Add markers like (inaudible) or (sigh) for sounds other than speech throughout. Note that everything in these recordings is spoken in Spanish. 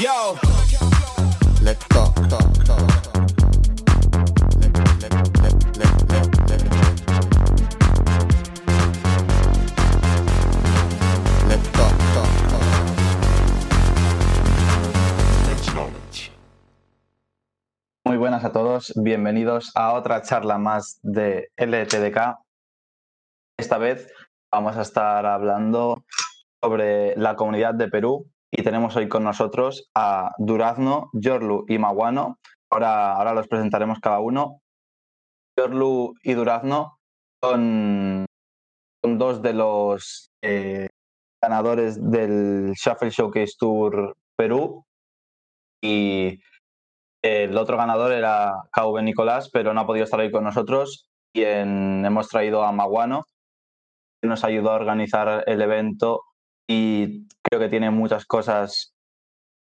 Yo. Let's talk, talk, talk. Muy buenas a todos, bienvenidos a otra charla más de LTDK. Esta vez vamos a estar hablando sobre la comunidad de Perú y tenemos hoy con nosotros a Durazno, Yorlu y Maguano. Ahora, ahora los presentaremos cada uno. Yorlu y Durazno son, son dos de los eh, ganadores del Shuffle Showcase Tour Perú y el otro ganador era KV Nicolás, pero no ha podido estar hoy con nosotros. Y hemos traído a Maguano, que nos ayudó a organizar el evento y que tiene muchas cosas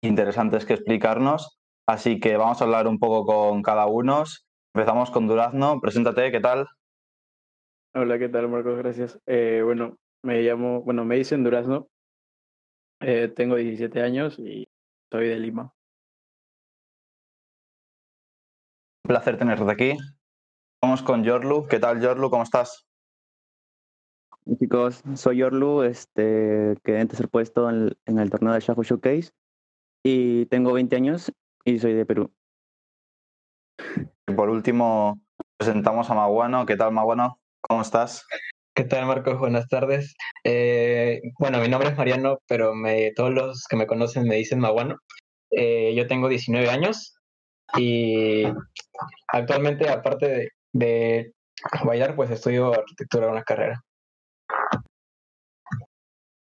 interesantes que explicarnos. Así que vamos a hablar un poco con cada uno. Empezamos con Durazno. Preséntate, ¿qué tal? Hola, ¿qué tal, Marcos? Gracias. Eh, bueno, me llamo, bueno, me dicen Durazno. Eh, tengo 17 años y soy de Lima. Un placer tenerte aquí. Vamos con Yorlu. ¿Qué tal, Yorlu? ¿Cómo estás? Chicos, soy Yorlu, este, quedé en tercer puesto en, en el torneo de Shuffle Showcase y tengo 20 años y soy de Perú. Y por último, presentamos a Maguano. ¿Qué tal, Maguano? ¿Cómo estás? ¿Qué tal, Marcos? Buenas tardes. Eh, bueno, mi nombre es Mariano, pero me, todos los que me conocen me dicen Maguano. Eh, yo tengo 19 años y actualmente, aparte de, de bailar, pues estudio arquitectura en una carrera.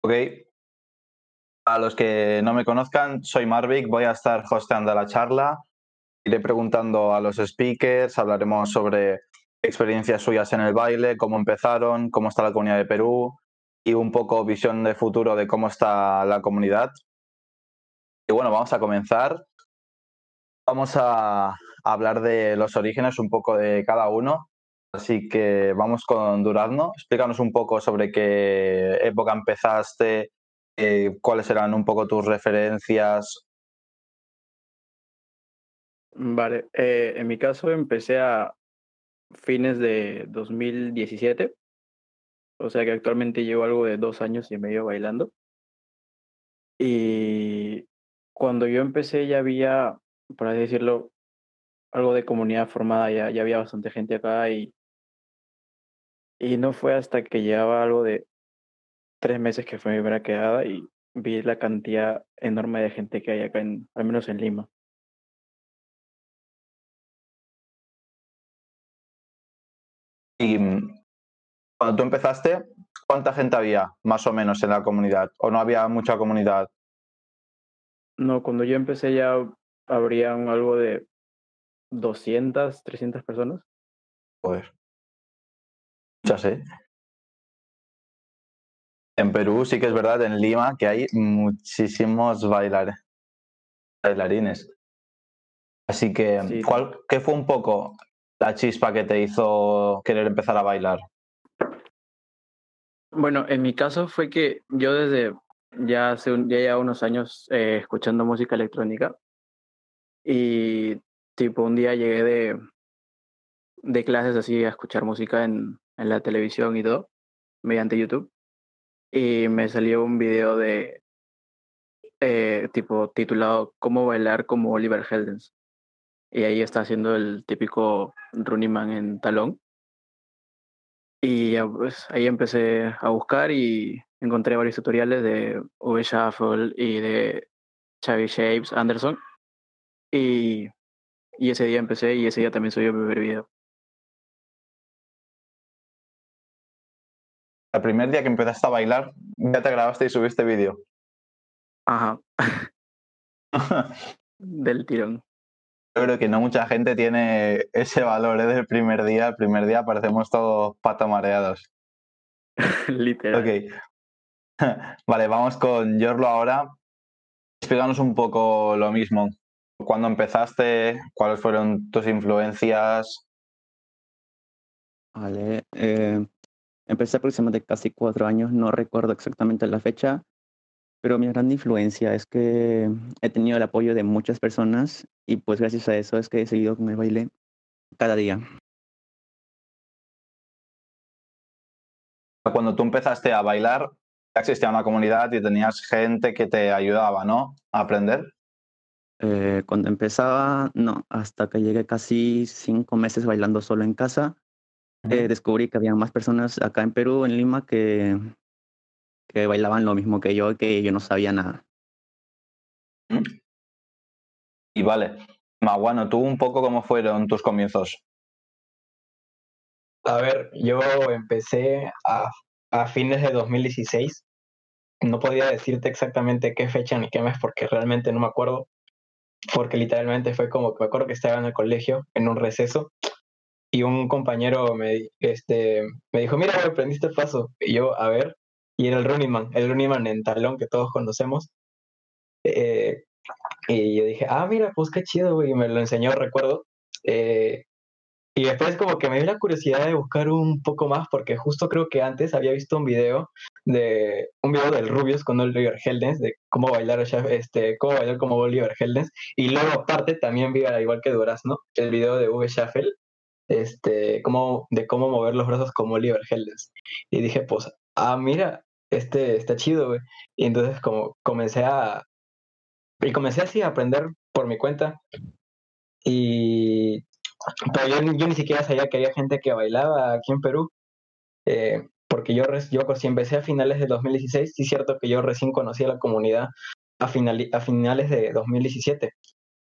Ok. A los que no me conozcan, soy Marvic, voy a estar hosteando la charla. Iré preguntando a los speakers, hablaremos sobre experiencias suyas en el baile, cómo empezaron, cómo está la comunidad de Perú y un poco visión de futuro de cómo está la comunidad. Y bueno, vamos a comenzar. Vamos a hablar de los orígenes, un poco de cada uno. Así que vamos con Durazno. Explícanos un poco sobre qué época empezaste, eh, cuáles eran un poco tus referencias. Vale, eh, en mi caso empecé a fines de 2017, o sea que actualmente llevo algo de dos años y medio bailando. Y cuando yo empecé ya había, por así decirlo, algo de comunidad formada, ya, ya había bastante gente acá y, y no fue hasta que llevaba algo de tres meses que fue mi primera quedada y vi la cantidad enorme de gente que hay acá, en, al menos en Lima. Y mm, cuando tú empezaste, ¿cuánta gente había más o menos en la comunidad? ¿O no había mucha comunidad? No, cuando yo empecé ya habrían algo de 200, 300 personas. Joder. Muchas, ¿eh? En Perú sí que es verdad, en Lima, que hay muchísimos bailar- bailarines. Así que, Sí. ¿cuál, ¿qué fue un poco la chispa que te hizo querer empezar a bailar? Bueno, en mi caso fue que yo desde ya hace un, ya llevaba unos años eh, escuchando música electrónica y tipo un día llegué de, de clases así a escuchar música en, en la televisión y todo, mediante YouTube, y me salió un video de eh, tipo titulado ¿Cómo bailar como Oliver Heldens? Y ahí está haciendo el típico Running en talón. Y ya, pues ahí empecé a buscar y encontré varios tutoriales de V Shuffle y de Xavi Shapes Anderson. Y, y ese día empecé y ese día también subí mi primer video. El primer día que empezaste a bailar, ya te grabaste y subiste vídeo. Ajá, (laughs) del tirón. Yo creo que no mucha gente tiene ese valor ¿eh? del primer día. El primer día parecemos todos patamareados. (laughs) Literal. Ok. (laughs) Vale, vamos con Yorlo ahora. Explícanos un poco lo mismo. ¿Cuándo empezaste? ¿Cuáles fueron tus influencias? Vale, eh, empecé aproximadamente casi cuatro años, no recuerdo exactamente la fecha, pero mi gran influencia es que he tenido el apoyo de muchas personas y pues gracias a eso es que he seguido con el baile cada día. Cuando tú empezaste a bailar, ya existía una comunidad y tenías gente que te ayudaba, ¿no? A aprender. Eh, cuando empezaba, no, hasta que llegué casi cinco meses bailando solo en casa, eh, descubrí que había más personas acá en Perú, en Lima, que, que bailaban lo mismo que yo y que yo no sabía nada. Y vale, Maguano, ¿tú un poco cómo fueron tus comienzos? A ver, yo empecé a, a fines de 2016. No podía decirte exactamente qué fecha ni qué mes porque realmente no me acuerdo. Porque literalmente fue como que me acuerdo que estaba en el colegio, en un receso, y un compañero me, este, me dijo, mira, aprendiste el paso. Y yo, a ver, y era el Running Man, el Running Man en talón que todos conocemos. Eh, y yo dije, ah, mira, pues qué chido, güey, y me lo enseñó, recuerdo. Eh, y después como que me dio la curiosidad de buscar un poco más porque justo creo que antes había visto un video de un video del Rubius con Oliver Heldens de cómo bailar este cómo bailar como Oliver Heldens y luego aparte también vi igual que Durazno el video de V Shuffle este cómo de cómo mover los brazos como Oliver Heldens y dije pues ah mira este está chido güey. Y entonces como comencé a y comencé así a aprender por mi cuenta. Y pero yo, yo, ni siquiera sabía que había gente que bailaba aquí en Perú, eh, porque yo, yo si empecé a finales de 2016, sí es cierto que yo recién conocí a la comunidad a, final, a finales de 2017,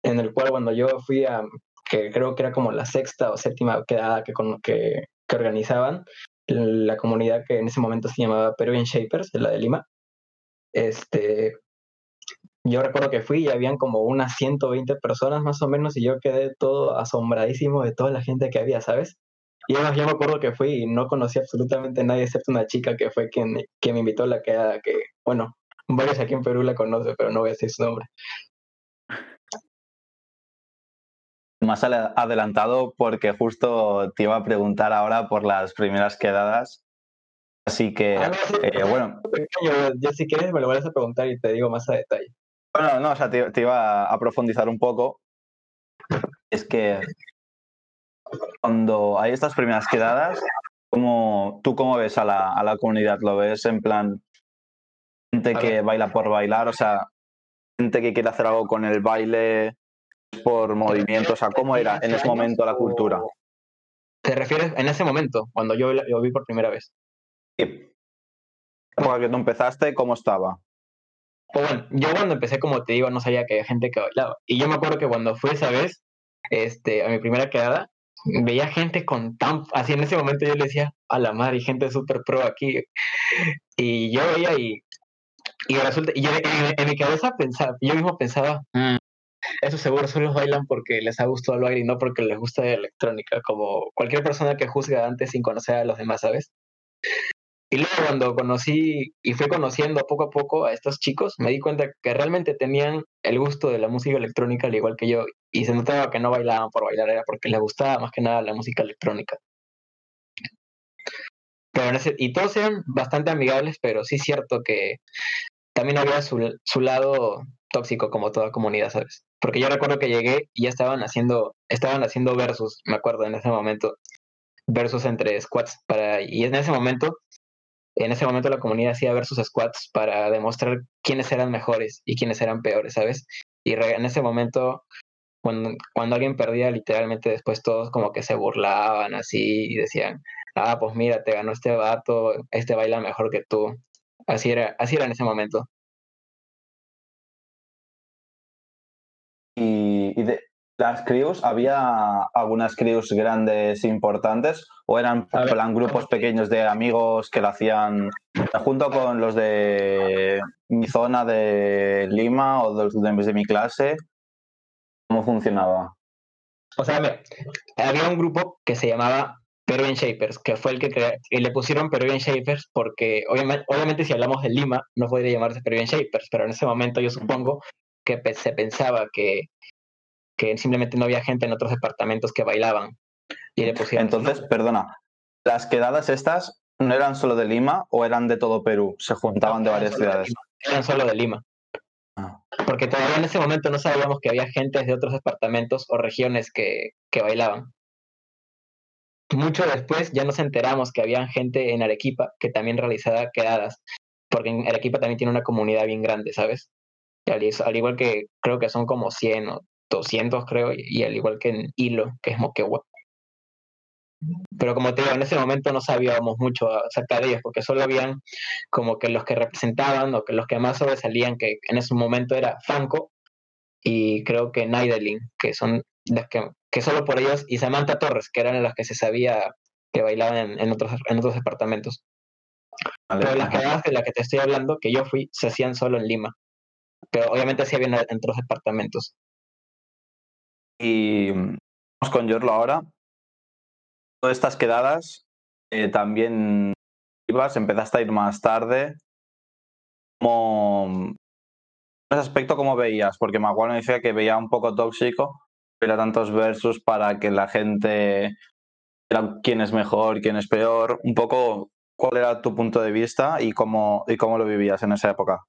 en el cual cuando yo fui a, que creo que era como la sexta o séptima quedada que, que, organizaban, la comunidad que en ese momento se llamaba Peruvian Shapers, la de Lima, este, yo recuerdo que fui y habían como unas 120 personas más o menos y yo quedé todo asombradísimo de toda la gente que había, ¿sabes? Y además yo me acuerdo que fui y no conocí absolutamente nadie excepto una chica que fue quien, me invitó a la quedada, que, bueno, varios aquí en Perú la conocen, pero no voy a decir su nombre. Más adelantado porque justo te iba a preguntar ahora por las primeras quedadas. Así que, ah, eh, bueno. Yo, si quieres me lo vas a preguntar y te digo más a detalle. Bueno, no, o sea, te, iba a profundizar un poco. Es que cuando hay estas primeras quedadas, ¿cómo, ¿tú cómo ves a la, a la comunidad? ¿Lo ves en plan gente que baila por bailar? O sea, gente que quiere hacer algo con el baile por movimiento. O sea, ¿cómo era en ese momento la cultura? ¿Te refieres en ese momento, cuando yo lo vi por primera vez? Sí. Porque tú empezaste, ¿cómo estaba? Pues bueno, yo cuando empecé, como te digo, no sabía que había gente que bailaba. Y yo me acuerdo que cuando fui esa vez, este, a mi primera quedada, veía gente con tan... Así en ese momento yo le decía, a la madre, gente súper pro aquí. Y yo veía y... Y resulta... Y yo en, mi cabeza pensaba, yo mismo pensaba, mm, eso seguro solo bailan porque les ha gustado el baile y no porque les gusta la electrónica, como cualquier persona que juzga antes sin conocer a los demás, ¿sabes? Y luego cuando conocí y fui conociendo poco a poco a estos chicos, me di cuenta que realmente tenían el gusto de la música electrónica al igual que yo. Y se notaba que no bailaban por bailar, era porque les gustaba más que nada la música electrónica. Pero y todos eran bastante amigables, pero sí es cierto que también había su, su lado tóxico como toda comunidad, ¿sabes? Porque yo recuerdo que llegué y ya estaban haciendo, estaban haciendo versus, me acuerdo en ese momento, versus entre squads para, y en ese momento en ese momento la comunidad hacía versus squads para demostrar quiénes eran mejores y quiénes eran peores, ¿sabes? Y en ese momento, cuando, cuando alguien perdía, literalmente después todos como que se burlaban así y decían, ah, pues mira, te ganó este vato, este baila mejor que tú. Así era, así era en ese momento. Y, y de, las crews, ¿había algunas crews grandes importantes o eran plan grupos pequeños de amigos que lo hacían junto con los de mi zona de Lima o de los de mi clase? ¿Cómo funcionaba? O sea, había un grupo que se llamaba Peruvian Shapers, que fue el que y le pusieron Peruvian Shapers porque obviamente, obviamente si hablamos de Lima no podría llamarse Peruvian Shapers, pero en ese momento yo supongo que se pensaba que que simplemente no había gente en otros departamentos que bailaban. Y le pusieron, Entonces, perdona, ¿las quedadas estas no eran solo de Lima o eran de todo Perú? ¿Se juntaban de varias ciudades? eran solo de Lima. Ah. Porque todavía en ese momento no sabíamos que había gente de otros departamentos o regiones que, que bailaban. Mucho después ya nos enteramos que había gente en Arequipa que también realizaba quedadas, porque en Arequipa también tiene una comunidad bien grande, ¿sabes? Al, al igual que creo que son como 100 o 200 creo, y, y al igual que en Hilo, que es Moquegua. Pero como te digo, en ese momento no sabíamos mucho acerca de ellos, porque solo habían como que los que representaban o que los que más sobresalían, que en ese momento era Franco y creo que Naidelin, que son las que, que solo por ellos, y Samantha Torres, que eran las que se sabía que bailaban en, en otros, en otros departamentos. Vale, Pero las quedadas de las que te estoy hablando, que yo fui, se hacían solo en Lima. Pero obviamente sí habían en otros departamentos. Y vamos con Yorlo ahora. Todas estas quedadas eh, también ibas, empezaste a ir más tarde. Como ese aspecto, ¿cómo veías? Porque Maguano decía que veía un poco tóxico, pero tantos versus para que la gente era quién es mejor, quién es peor. Un poco, ¿cuál era tu punto de vista y cómo, y cómo lo vivías en esa época?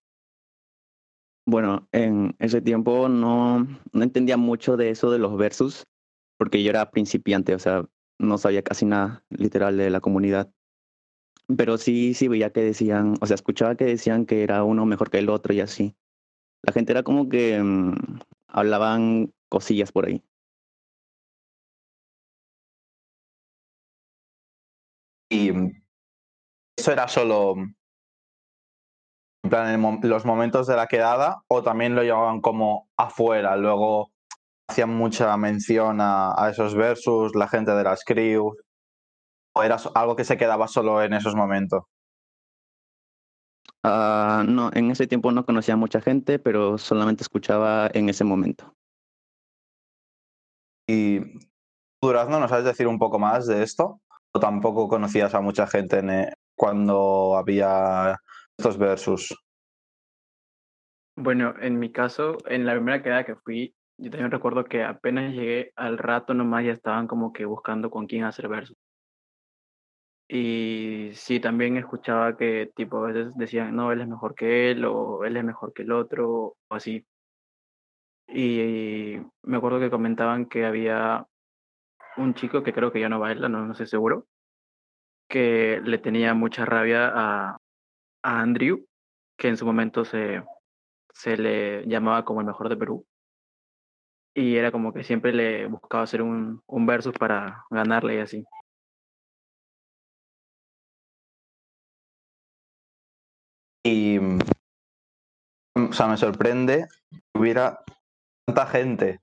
Bueno, en ese tiempo no, no entendía mucho de eso de los versus, porque yo era principiante, o sea, no sabía casi nada, literal, de la comunidad. Pero sí, sí veía que decían, o sea, escuchaba que decían que era uno mejor que el otro y así. La gente era como que mm, hablaban cosillas por ahí. Y mm, eso era solo en plan en mom- los momentos de la quedada o también lo llevaban como afuera, luego hacían mucha mención a, a esos versus, la gente de las crew, o era algo que se quedaba solo en esos momentos. Ah, no, en ese tiempo no conocía a mucha gente, pero solamente escuchaba en ese momento. Y Durazno, ¿nos sabes decir un poco más de esto? ¿O tampoco conocías a mucha gente en, eh, cuando había estos versus? Bueno, en mi caso, en la primera quedada que fui, yo también recuerdo que apenas llegué al rato nomás ya estaban como que buscando con quién hacer versos. Y sí, también escuchaba que tipo a veces decían, no, él es mejor que él o él es mejor que el otro o así. Y me acuerdo que comentaban que había un chico que creo que ya no baila, no, no estoy seguro, que le tenía mucha rabia a, a Andrew, que en su momento se, se le llamaba como el mejor de Perú. Y era como que siempre le buscaba hacer un, un versus para ganarle y así. Y, mm, o sea, me sorprende que hubiera tanta gente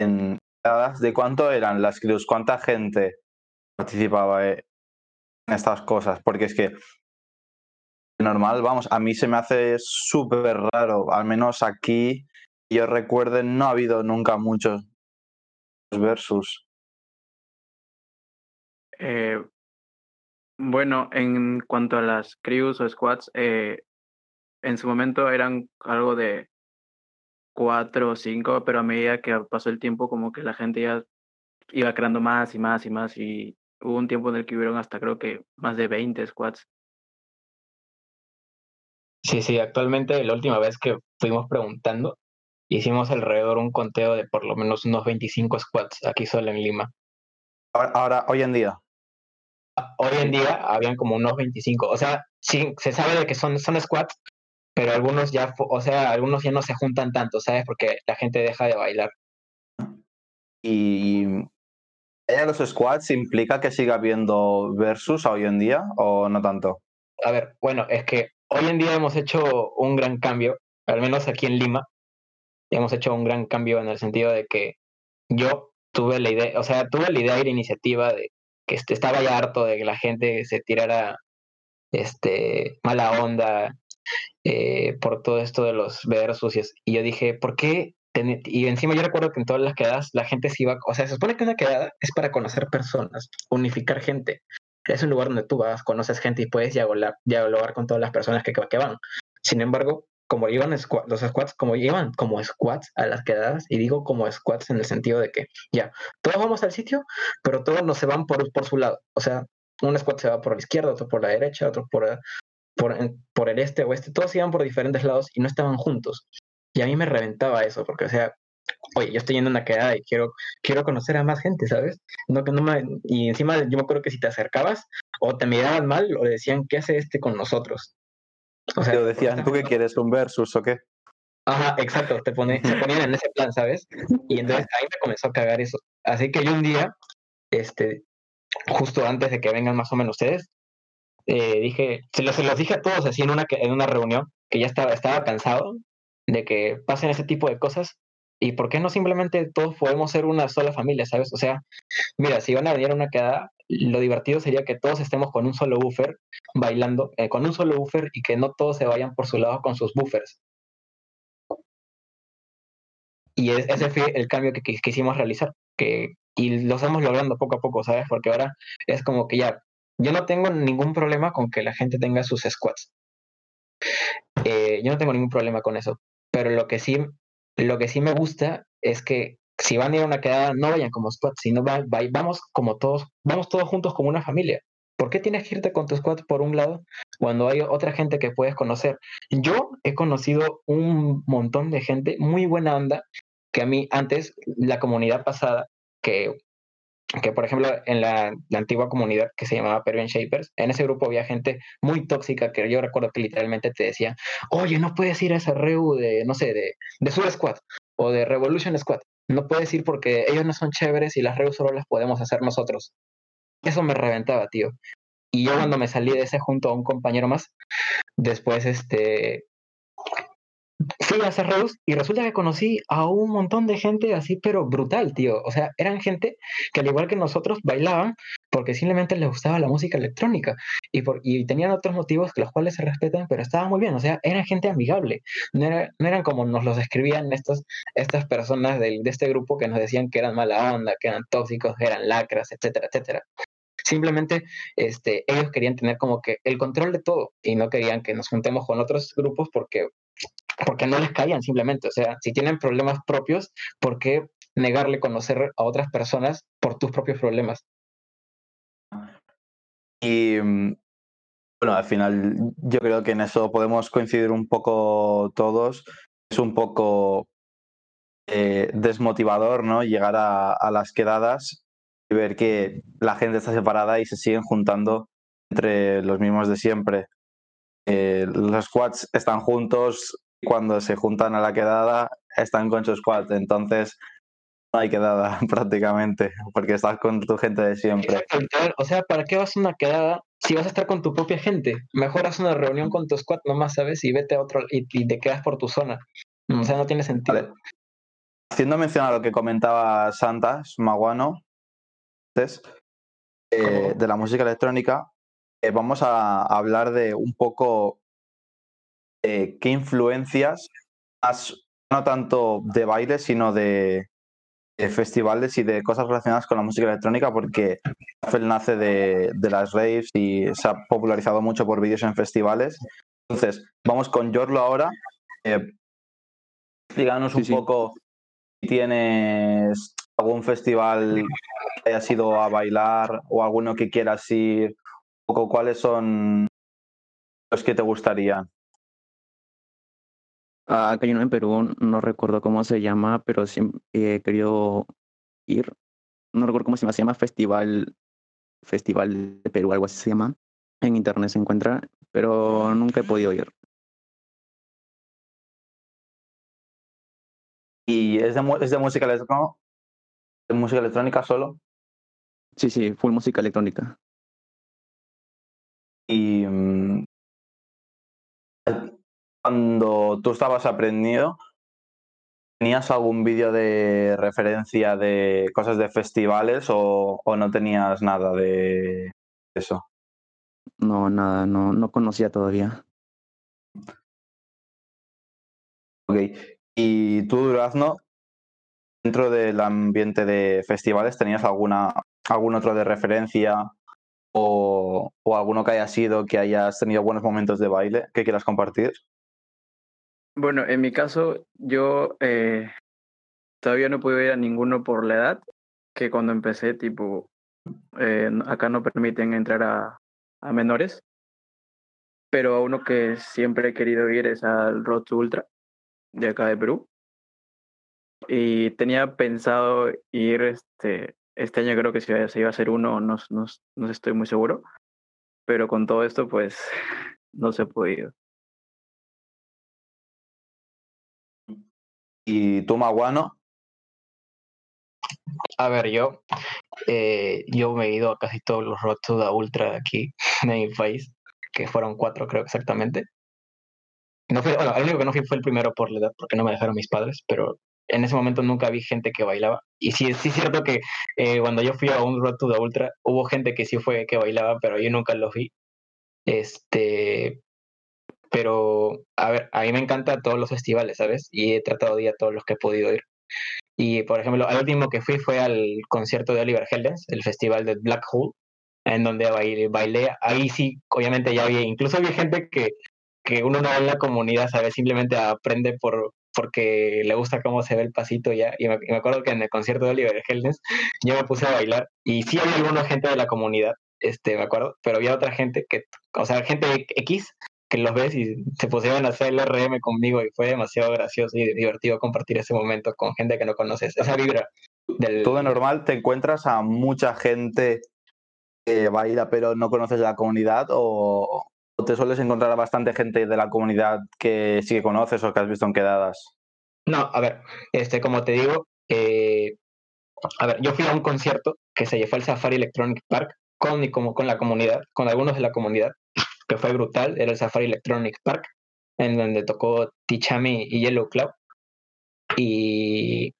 en. ¿De cuánto eran las crews? ¿Cuánta gente participaba eh, en estas cosas? Porque es que normal, vamos, a mí se me hace súper raro, al menos aquí, yo recuerde, no ha habido nunca muchos versus. Eh, bueno, en cuanto a las crews o squads, eh, en su momento eran algo de cuatro o cinco, pero a medida que pasó el tiempo, como que la gente ya iba creando más y más y más, y hubo un tiempo en el que hubieron hasta creo que más de 20 squads. Sí, sí, actualmente la última vez que fuimos preguntando, hicimos alrededor un conteo de por lo menos unos 25 squads aquí solo en Lima. Ahora, ahora, hoy en día, Hoy en día habían como unos 25, o sea, sí, se sabe de que son, son squads, pero algunos ya, o sea, algunos ya no se juntan tanto, ¿sabes? Porque la gente deja de bailar. y ¿hay los squads implica que siga habiendo versus hoy en día o no tanto? A ver, bueno, es que hoy en día hemos hecho un gran cambio, al menos aquí en Lima, hemos hecho un gran cambio en el sentido de que yo tuve la idea, o sea, tuve la idea y la iniciativa de que estaba ya harto de que la gente se tirara este, mala onda eh, por todo esto de los y, es- y yo dije, ¿por qué? Y encima yo recuerdo que en todas las quedadas la gente se iba, o sea, se supone que una quedada es para conocer personas, unificar gente. Es un lugar donde tú vas, conoces gente y puedes dialogar, dialogar con todas las personas que, que van. Sin embargo, como iban los squads, como iban como squads a las quedadas, y digo como squads en el sentido de que ya, todos vamos al sitio, pero todos no se van por, por su lado. O sea, un squad se va por la izquierda, otro por la derecha, otro por, por, por el este, oeste, todos iban por diferentes lados y no estaban juntos. Y a mí me reventaba eso, porque, o sea, oye, yo estoy yendo a una quedada y quiero, quiero conocer a más gente, ¿sabes? No, que no me, y encima yo me acuerdo que si te acercabas o te miraban mal o decían, ¿qué hace este con nosotros? O sea, decían, ¿tú qué (laughs) quieres? ¿Un versus o qué? Ajá, exacto, te pone, se ponían en ese plan, ¿sabes? Y entonces a mí me comenzó a cagar eso. Así que yo un día, este, justo antes de que vengan más o menos ustedes, eh, dije, se los, se los dije a todos así en una, en una reunión, que ya estaba, estaba cansado de que pasen ese tipo de cosas. ¿Y por qué no simplemente todos podemos ser una sola familia, sabes? O sea, mira, si van a venir a una quedada, lo divertido sería que todos estemos con un solo buffer bailando, eh, con un solo buffer y que no todos se vayan por su lado con sus buffers. Y ese fue el cambio que, quisimos realizar, que, y lo estamos logrando poco a poco, ¿sabes? Porque ahora es como que ya, yo no tengo ningún problema con que la gente tenga sus squads. Eh, yo no tengo ningún problema con eso, pero lo que sí, lo que sí me gusta es que si van a ir a una quedada, no vayan como squads, sino vamos como todos, vamos todos juntos como una familia. ¿Por qué tienes que irte con tu squad por un lado cuando hay otra gente que puedes conocer? Yo he conocido un montón de gente muy buena onda que a mí antes, la comunidad pasada, que, que por ejemplo en la, antigua comunidad que se llamaba Peruvian Shapers, en ese grupo había gente muy tóxica que yo recuerdo que literalmente te decía, oye, no puedes ir a ese reu de, no sé, de, de Sur Squad o de Revolution Squad. No puedes ir porque ellos no son chéveres y las reus solo las podemos hacer nosotros. Eso me reventaba, tío. Y yo cuando me salí de ese junto a un compañero más, después este fui a hacer reus y resulta que conocí a un montón de gente así, pero brutal, tío. O sea, eran gente que al igual que nosotros bailaban porque simplemente les gustaba la música electrónica y, por, y tenían otros motivos que los cuales se respetan, pero estaban muy bien. O sea, eran gente amigable. No, eran como nos los describían estos, estas personas de, de este grupo que nos decían que eran mala onda, que eran tóxicos, que eran lacras, etcétera, etcétera. Simplemente este, ellos querían tener como que el control de todo y no querían que nos juntemos con otros grupos porque, porque no les caían simplemente. O sea, si tienen problemas propios, ¿por qué negarle conocer a otras personas por tus propios problemas? Y bueno, al final yo creo que en eso podemos coincidir un poco todos. Es un poco eh, desmotivador, ¿no? Llegar a, las quedadas ver que la gente está separada y se siguen juntando entre los mismos de siempre. Eh, los squads están juntos y cuando se juntan a la quedada están con su squad, entonces no hay quedada (laughs) prácticamente porque estás con tu gente de siempre. O sea, ¿para qué vas a una quedada si vas a estar con tu propia gente? Mejor haz una reunión con tu squad nomás, ¿sabes? Y vete a otro y, te quedas por tu zona. O sea, no tiene sentido. Haciendo mención a lo que comentaba Santas, Maguano, eh, de la música electrónica, eh, vamos a hablar de un poco qué influencias, no tanto de baile, sino de, festivales y de cosas relacionadas con la música electrónica, porque Rafael nace de, las raves y se ha popularizado mucho por vídeos en festivales. Entonces, vamos con Jorlo ahora. Eh, díganos un poco si tienes algún festival que hayas ido a bailar o alguno que quieras ir, cuáles son los que te gustarían. Ah, acá hay uno en Perú, no recuerdo cómo se llama, pero sí he querido ir. No recuerdo cómo se llama, se llama Festival, Festival de Perú, algo así se llama. En internet se encuentra, pero nunca he podido ir. ¿Y es de, es de música electrónica? música electrónica solo? Sí, sí, full música electrónica. Y mm, cuando tú estabas aprendiendo, ¿tenías algún vídeo de referencia de cosas de festivales o, o, no tenías nada de eso? No, nada, no, no conocía todavía. Ok. ¿Y tú, Durazno, dentro del ambiente de festivales, tenías alguna algún otro de referencia o, o, alguno que haya sido que hayas tenido buenos momentos de baile que quieras compartir? Bueno, en mi caso, yo eh, todavía no pude ir a ninguno por la edad, que cuando empecé, tipo, eh, acá no permiten entrar a, a menores. pero a uno que siempre he querido ir es al Road to Ultra de acá de Perú. Y tenía pensado ir este, este año, creo que se, iba a hacer uno, no, no, no estoy muy seguro, pero con todo esto, pues (laughs) no se ha podido. ¿Y tú, Maguano? A ver, yo, eh, yo me he ido a casi todos los Road to the Ultra aquí, (laughs) de mi país, que fueron cuatro, creo exactamente. No fui, bueno, el único que no fui fue el primero por la edad, porque no me dejaron mis padres, pero en ese momento nunca vi gente que bailaba. Y sí, sí es cierto que eh, cuando yo fui a un Road to the Ultra, hubo gente que sí fue que bailaba, pero yo nunca lo vi. Este, pero, a ver, a mí me encantan todos los festivales, ¿sabes? Y he tratado de ir a todos los que he podido ir. Y, por ejemplo, el último que fui fue al concierto de Oliver Heldens, el festival de Black Hole, en donde bailé, bailé. Ahí sí, obviamente ya había, incluso había gente que, que uno no ve en la comunidad, ¿sabes? Simplemente aprende por, porque le gusta cómo se ve el pasito ya. Y me, acuerdo que en el concierto de Oliver Heldens (laughs) yo me puse a bailar y sí había alguna gente de la comunidad, este, me acuerdo, pero había otra gente que, o sea, gente X que los ves y se pusieron a hacer el RM conmigo y fue demasiado gracioso y divertido compartir ese momento con gente que no conoces. Esa vibra del... Tú de normal te encuentras a mucha gente que baila pero no conoces la comunidad o, te sueles encontrar a bastante gente de la comunidad que sí que conoces o que has visto en quedadas? No, a ver, este, como te digo, eh, a ver, yo fui a un concierto que se llevó al Safari Electronic Park con, como, con la comunidad, con algunos de la comunidad, que fue brutal, era el Safari Electronic Park, en donde tocó Tichami y Yellow Cloud. Y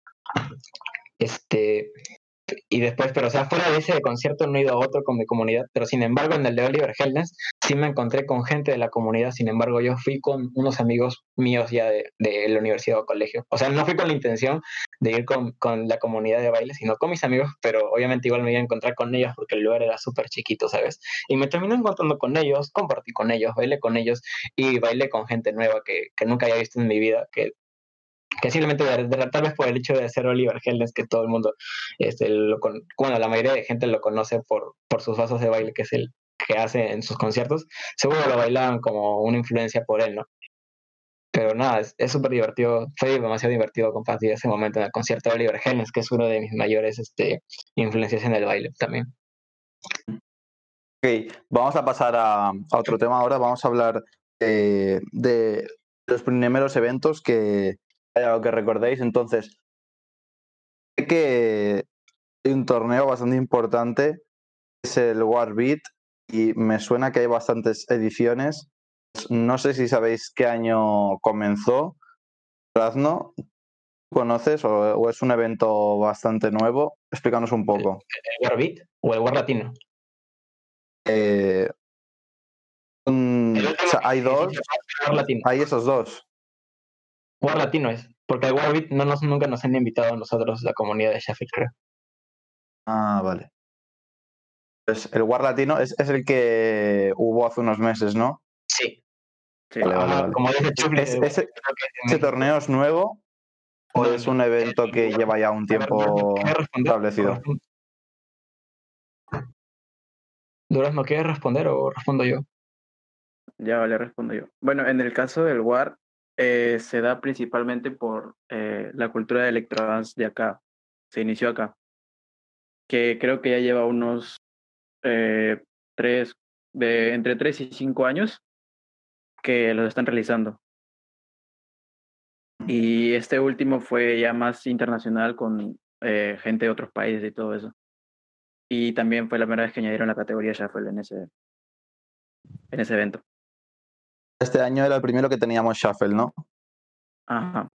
este, y después, pero o sea, fuera de ese concierto no he ido a otro con mi comunidad, pero sin embargo en el de Oliver Helnes sí me encontré con gente de la comunidad, sin embargo yo fui con unos amigos míos ya de, de la universidad o colegio, o sea, no fui con la intención de ir con, con, la comunidad de baile, sino con mis amigos, pero obviamente igual me iba a encontrar con ellos porque el lugar era súper chiquito, ¿sabes? Y me terminé encontrando con ellos, compartí con ellos, bailé con ellos y bailé con gente nueva que, que nunca había visto en mi vida, que que simplemente de, tal vez por el hecho de ser Oliver Heldens que todo el mundo, este, lo bueno, la mayoría de gente lo conoce por, por sus vasos de baile, que es el que hace en sus conciertos, seguro lo bailaban como una influencia por él, ¿no? Pero nada, es súper divertido, fue demasiado divertido compartir ese momento en el concierto de Oliver Heldens, que es uno de mis mayores este, influencias en el baile también. Ok, vamos a pasar a, a otro tema ahora, vamos a hablar eh, de los primeros eventos que, algo que recordéis. Entonces, sé que hay un torneo bastante importante, es el Warbeat, y me suena que hay bastantes ediciones. No sé si sabéis qué año comenzó. Razno, ¿conoces o, es un evento bastante nuevo? Explícanos un poco. ¿El, Warbeat o el War Latino? Eh, hay dos. Hay esos dos. War Latino es, porque el Warbit no nos, nunca nos han invitado a nosotros, la comunidad de Sheffield, creo. Ah, vale. Pues el War Latino es, es, el que hubo hace unos meses, ¿no? Sí. sí vale, vale, vale. Como dice Chufle, ¿Es, ese, ese torneo es nuevo o es un evento que lleva ya un tiempo establecido? Durazno, ¿quieres responder o respondo yo? Ya vale, respondo yo. Bueno, en el caso del War, eh, se da principalmente por eh, la cultura de electrodance de acá. Se inició acá. Que creo que ya lleva unos eh, tres, de, entre tres y cinco años que los están realizando. Y este último fue ya más internacional con gente de otros países y todo eso. Y también fue la primera vez que añadieron la categoría Shuffle en ese, en ese evento. Este año era el primero que teníamos Shuffle, ¿no? Ajá.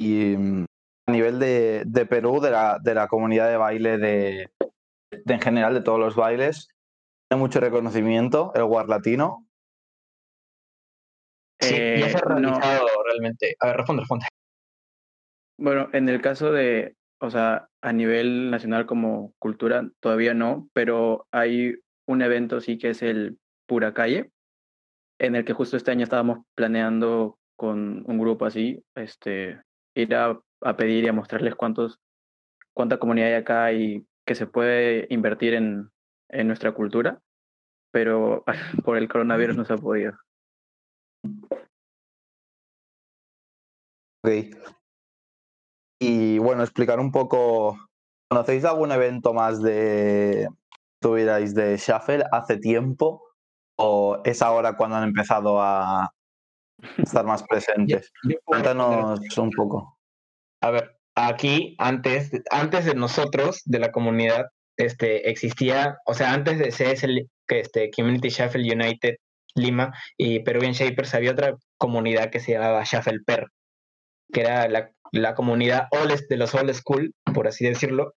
Y mm, a nivel de, de Perú, de la, de la, comunidad de baile de, en general, de todos los bailes, tiene mucho reconocimiento el War Latino. Sí, eh, ya se ha realizado no. realmente. A ver, responde, responde. Bueno, en el caso de, o sea, a nivel nacional como cultura, todavía no, pero hay un evento sí que es el Pura Calle, en el que justo este año estábamos planeando con un grupo así, este, ir a, a pedir y a mostrarles cuántos, cuánta comunidad hay acá y que se puede invertir en, en nuestra cultura. pero (laughs) por el coronavirus no se ha podido. Ok. Y bueno, explicar un poco. ¿Conocéis algún evento más de tuvierais de Shuffle hace tiempo? ¿O es ahora cuando han empezado a (laughs) estar más presentes? Cuéntanos un poco. A ver, aquí antes, antes de nosotros, de la comunidad, este, existía, o sea, antes de CS, este, Community Shuffle United Lima y Peruvian Shapers, había otra comunidad que se llamaba Shuffle Per, que era la, la comunidad old, de los old school, por así decirlo.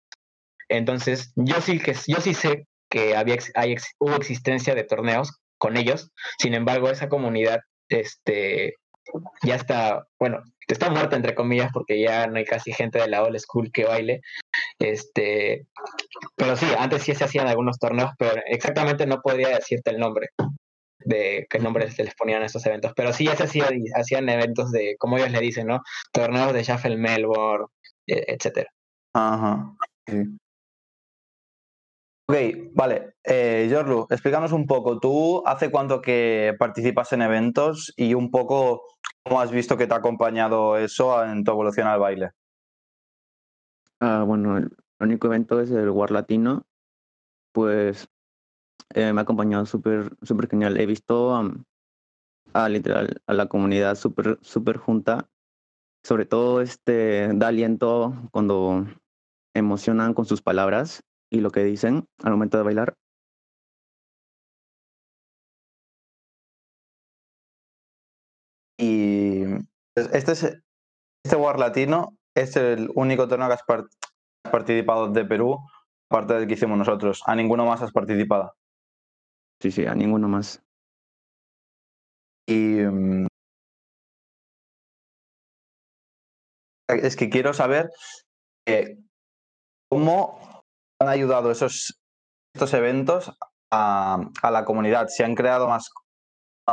Entonces, yo sí que yo sí sé que había hay hubo existencia de torneos con ellos. Sin embargo, esa comunidad, este, ya está, bueno, está muerta entre comillas porque ya no hay casi gente de la old school que baile. Este, pero sí, antes sí se hacían algunos torneos, pero exactamente no podría decirte el nombre de qué nombre se les ponían a estos eventos. Pero sí ya se hacía- hacían eventos de, como ellos le dicen, ¿no? Torneos de Shuffle Melbourne, e- etcétera. Ajá. sí. Ok, vale. Eh, Yorlu, explícanos un poco. ¿Tú hace cuánto que participas en eventos y un poco has visto que te ha acompañado eso en tu evolución al baile? Ah, bueno, el único evento es el War Latino. Pues eh, me ha acompañado súper súper genial. He visto am, a literal a la comunidad súper súper junta. Sobre todo este da aliento cuando emocionan con sus palabras y lo que dicen al momento de bailar. Y este es este War Latino es el único torneo que has par- has participado de Perú, aparte del que hicimos nosotros. A ninguno más has participado. Sí, sí, a ninguno más. Y mm, es que quiero saber eh, cómo han ayudado esos estos eventos a, a la comunidad. Si han creado más,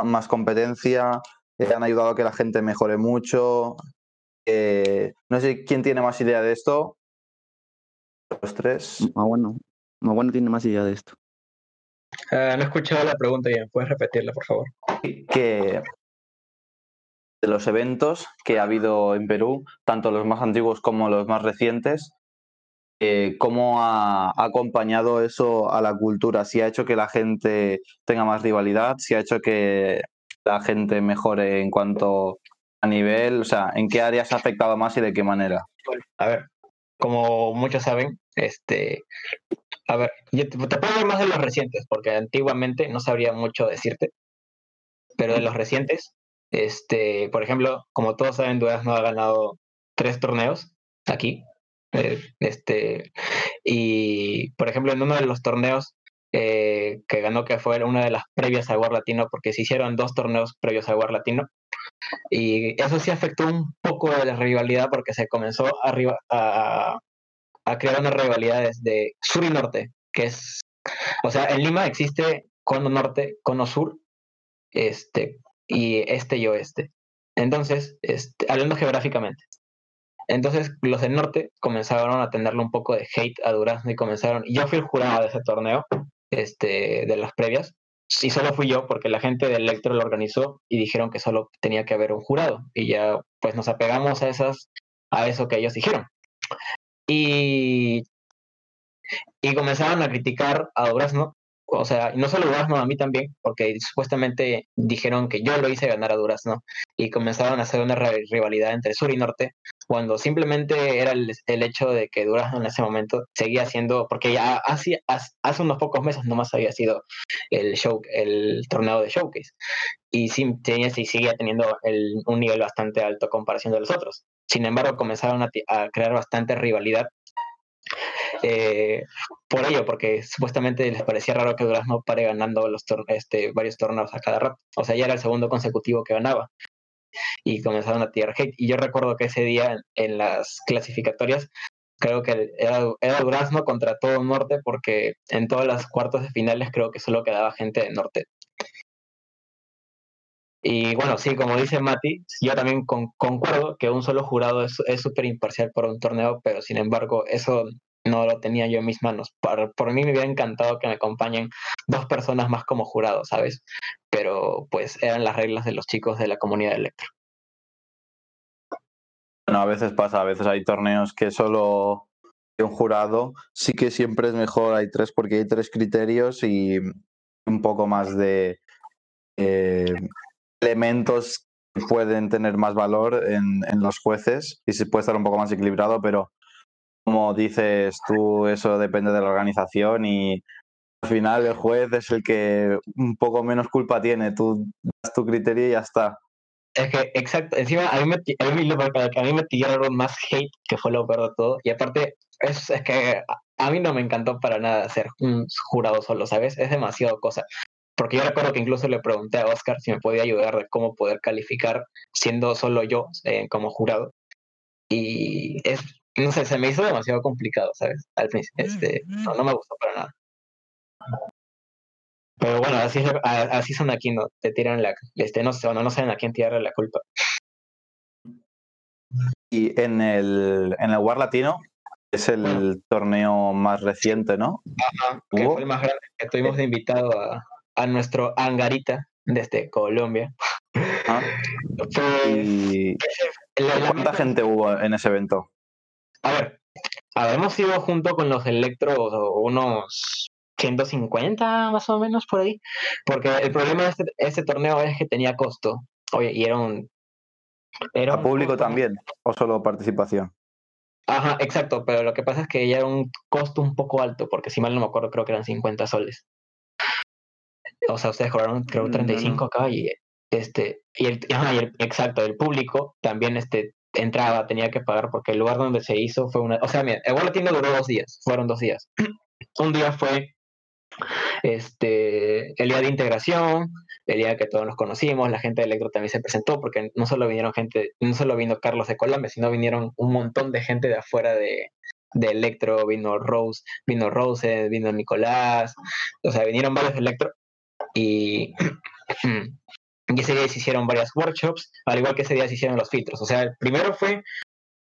más competencia, eh, han ayudado a que la gente mejore mucho. Eh, no sé quién tiene más idea de esto. Los tres. Ah, bueno, ah, bueno tiene más idea de esto. Ah, no he escuchado la pregunta bien, ¿puedes repetirla, por favor? que de los eventos que ha habido en Perú, tanto los más antiguos como los más recientes, eh, cómo ha, ha acompañado eso a la cultura, si ha hecho que la gente tenga más rivalidad, si ha hecho que la gente mejore en cuanto a nivel, o sea, en qué áreas ha afectado más y de qué manera. A ver, como muchos saben, este, a ver, yo te, te puedo hablar más de los recientes, porque antiguamente no sabría mucho decirte, pero de los recientes, este, por ejemplo, como todos saben, Durazno ha ganado tres torneos aquí, eh, este, y por ejemplo, en uno de los torneos eh, que ganó, que fue una de las previas a War Latino, porque se hicieron dos torneos previos a War Latino, y eso sí afectó un poco de la rivalidad porque se comenzó a, a, crear una rivalidad desde sur y norte, que es, o sea, en Lima existe cono norte, cono sur, este, y este y oeste. Entonces, este, hablando geográficamente. Entonces, los del norte comenzaron a tenerle un poco de hate a Durazno y comenzaron, yo fui el jurado de ese torneo, este, de las previas, y solo fui yo porque la gente de Electro lo organizó y dijeron que solo tenía que haber un jurado, y ya pues nos apegamos a esas, a eso que ellos dijeron. Y, y comenzaron a criticar a Durazno, o sea, no solo Durazno, a mí también, porque supuestamente dijeron que yo lo hice ganar a Durazno, y comenzaron a hacer una ri- rivalidad entre sur y norte, cuando simplemente era el, hecho de que Durazno en ese momento seguía siendo, porque ya hace, hace unos pocos meses nomás había sido el show, el torneo de showcase, y sí, tenía, sí seguía teniendo el, un nivel bastante alto comparación de los otros. Sin embargo, comenzaron a crear bastante rivalidad eh, por ello, porque supuestamente les parecía raro que Durazno pare ganando los tor- este, varios torneos a cada rato. O sea, ya era el segundo consecutivo que ganaba. Y comenzaron a tirar hate. Y yo recuerdo que ese día en, las clasificatorias, creo que era, era Durazno contra todo Norte, porque en todas las cuartos de finales creo que solo quedaba gente de Norte. Y bueno, sí, como dice Mati, yo también con- concuerdo que un solo jurado es súper imparcial para un torneo, pero sin embargo, eso no lo tenía yo en mis manos. Por, por mí me hubiera encantado que me acompañen dos personas más como jurado, ¿sabes? Pero pues eran las reglas de los chicos de la comunidad Electro. Bueno, a veces pasa, a veces hay torneos que solo un jurado, sí que siempre es mejor, hay tres porque hay tres criterios y un poco más de eh, elementos que pueden tener más valor en, en, los jueces y se puede estar un poco más equilibrado, pero como dices tú, eso depende de la organización y al final el juez es el que un poco menos culpa tiene, tú das tu criterio y ya está. Es que, exacto, encima a mí me, a mí, a mí me tiraron más hate, que fue lo peor de todo, y aparte, es, es que a mí no me encantó para nada ser un jurado solo, ¿sabes? Es demasiado cosa. Porque yo recuerdo que incluso le pregunté a Oscar si me podía ayudar de cómo poder calificar siendo solo yo eh, como jurado. Y es, no sé, se me hizo demasiado complicado, ¿sabes? Al principio, este, no, no me gustó para nada. Pero bueno, así, así son aquí, ¿no? Te tiran la... Este, no, no, no saben a quién tirarle la culpa. Y en el, en el War Latino es el torneo más reciente, ¿no? Ajá, que fue el más grande que tuvimos de invitado a, a nuestro Angarita desde Colombia. Ah. (laughs) Pues, ¿Y cuánta gente hubo en ese evento? A ver, habíamos ido junto con los Electros unos 150 más o menos por ahí, porque el problema de este, este torneo es que tenía costo. Oye, y era un... Era ¿A público también o solo participación? Ajá, exacto, pero lo que pasa es que ya era un costo un poco alto, porque si mal no me acuerdo creo que eran 50 soles. O sea, ustedes cobraron creo 35 mm, acá y este y el, ajá, y el exacto, el público también este entraba, tenía que pagar porque el lugar donde se hizo fue una, o sea, mira, el World Latino duró dos días, fueron dos días. (clears throat) un día fue este, el día de integración, el día que todos nos conocimos, la gente de Electro también se presentó, porque no solo vinieron gente, no solo vino Carlos de Colombia, sino vinieron un montón de gente de afuera de, de Electro, vino Rose, vino Rose, vino Nicolás, o sea, vinieron varios Electro y, (clears throat) y ese día se hicieron varias workshops, al igual que ese día se hicieron los filtros, o sea, el primero fue,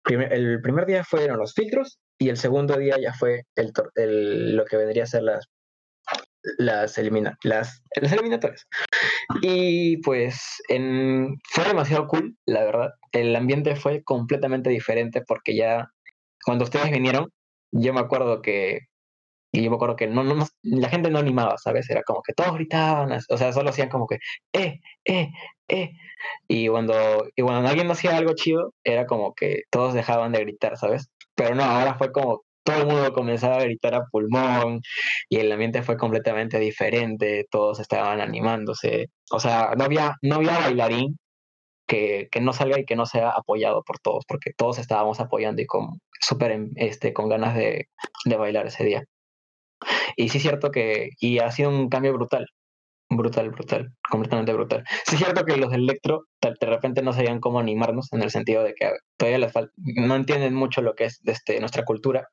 el primer día fueron los filtros y el segundo día ya fue el, lo que vendría a ser las las, elimina, las eliminatorias. Y pues en, fue demasiado cool, la verdad. El ambiente fue completamente diferente porque ya cuando ustedes vinieron, yo me acuerdo que y yo me acuerdo que no, no, la gente no animaba, ¿sabes? Era como que todos gritaban, o sea, solo hacían como que, eh, eh, eh. Y cuando, y cuando alguien hacía algo chido, era como que todos dejaban de gritar, ¿sabes? Pero no, ahora fue como todo el mundo comenzaba a gritar a pulmón y el ambiente fue completamente diferente, todos estaban animándose, o sea, no había, no había bailarín que, que no salga y que no sea apoyado por todos, porque todos estábamos apoyando y con súper este, con ganas de, de bailar ese día. Y sí es cierto que, y ha sido un cambio brutal, brutal, brutal, completamente brutal. Sí es cierto que los de Electro de repente no sabían cómo animarnos en el sentido de que todavía les falta, no entienden mucho lo que es este, nuestra cultura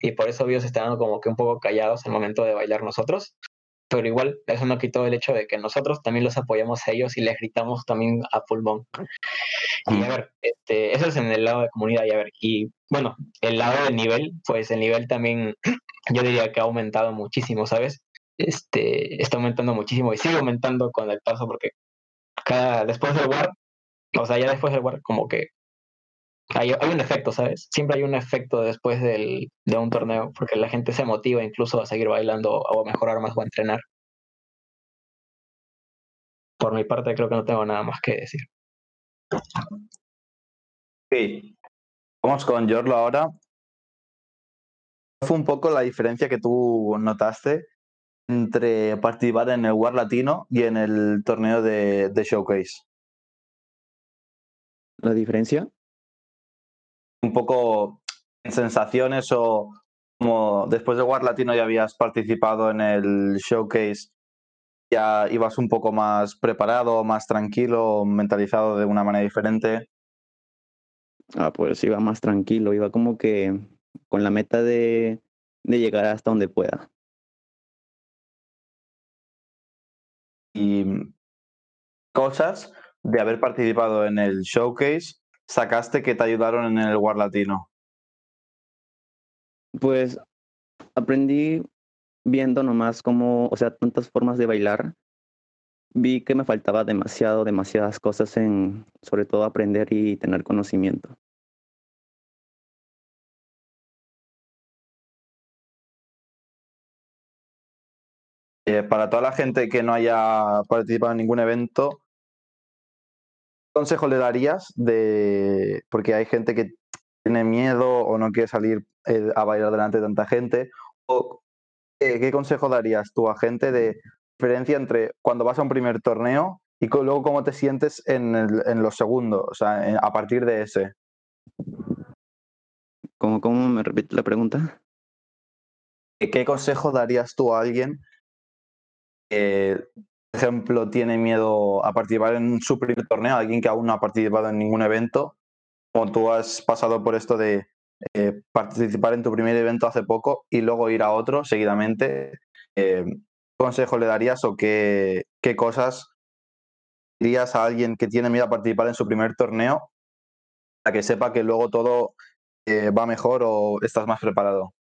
y por eso ellos estaban como que un poco callados al momento de bailar nosotros. Pero igual, eso no quitó el hecho de que nosotros también los apoyamos a ellos y les gritamos también a pulmón. Y a ver, este, eso es en el lado de comunidad. Y a ver, y bueno, el lado del nivel, pues el nivel también, (clears throat) yo diría que ha aumentado muchísimo, ¿sabes? Este, está aumentando muchísimo y sigue aumentando con el paso porque cada, después del War, o sea, ya después del War, como que hay, un efecto, ¿sabes? Siempre hay un efecto después del, de un torneo, porque la gente se motiva incluso a seguir bailando o a mejorar más o a entrenar. Por mi parte, creo que no tengo nada más que decir. Sí. Vamos con Jorlo ahora. Fue un poco la diferencia que tú notaste entre participar en el War Latino y en el torneo de, de Showcase. ¿La diferencia? Un poco en sensaciones o como después de War Latino ya habías participado en el showcase, ya ibas un poco más preparado, más tranquilo, mentalizado de una manera diferente. Ah, pues iba más tranquilo, iba como que con la meta de, de llegar hasta donde pueda. Y cosas de haber participado en el showcase sacaste que te ayudaron en el War Latino? Pues aprendí viendo nomás cómo, o sea, tantas formas de bailar. Vi que me faltaba demasiado, demasiadas cosas en, sobre todo aprender y tener conocimiento. Eh, para toda la gente que no haya participado en ningún evento, ¿qué consejo le darías de porque hay gente que tiene miedo o no quiere salir eh, a bailar delante de tanta gente? O, eh, ¿Qué consejo darías tú a gente de diferencia entre cuando vas a un primer torneo y luego cómo te sientes en, el- en los segundos, o sea, en- a partir de ese? ¿Cómo, cómo me repite la pregunta? ¿Qué- ¿Qué consejo darías tú a alguien ejemplo, tiene miedo a participar en su primer torneo, alguien que aún no ha participado en ningún evento, como tú has pasado por esto de eh, participar en tu primer evento hace poco y luego ir a otro seguidamente, eh, ¿qué consejo le darías o qué, qué cosas dirías a alguien que tiene miedo a participar en su primer torneo para que sepa que luego todo eh, va mejor o estás más preparado?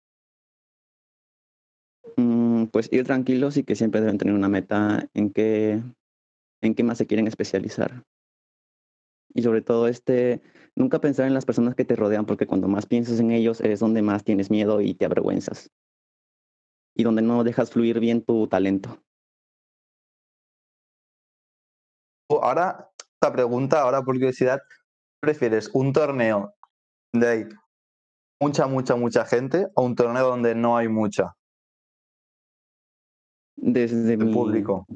Pues ir tranquilos y que siempre deben tener una meta en qué, en qué más se quieren especializar. Y sobre todo, este, nunca pensar en las personas que te rodean, porque cuando más piensas en ellos es donde más tienes miedo y te avergüenzas. Y donde no dejas fluir bien tu talento. Tú, Ahora, esta pregunta, ahora por curiosidad, ¿prefieres un torneo hay mucha, mucha, mucha gente o un torneo donde no hay mucha Desde de mi público?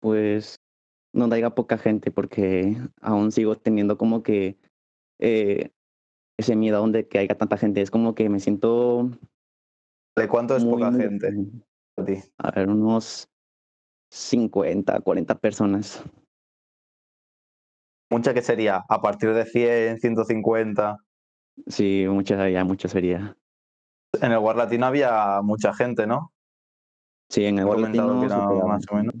Pues no haya poca gente porque aún sigo teniendo como que eh, ese miedo aún de que haya tanta gente. Es como que me siento ¿De cuánto es muy, poca muy- gente a ti? A ver, unos 50, 40 personas. Mucha que sería a partir de 100, 150. Sí, muchas, ya mucho sería. En el War Latino había mucha gente, ¿no? Sí, en el Latino que era superaba. más o menos.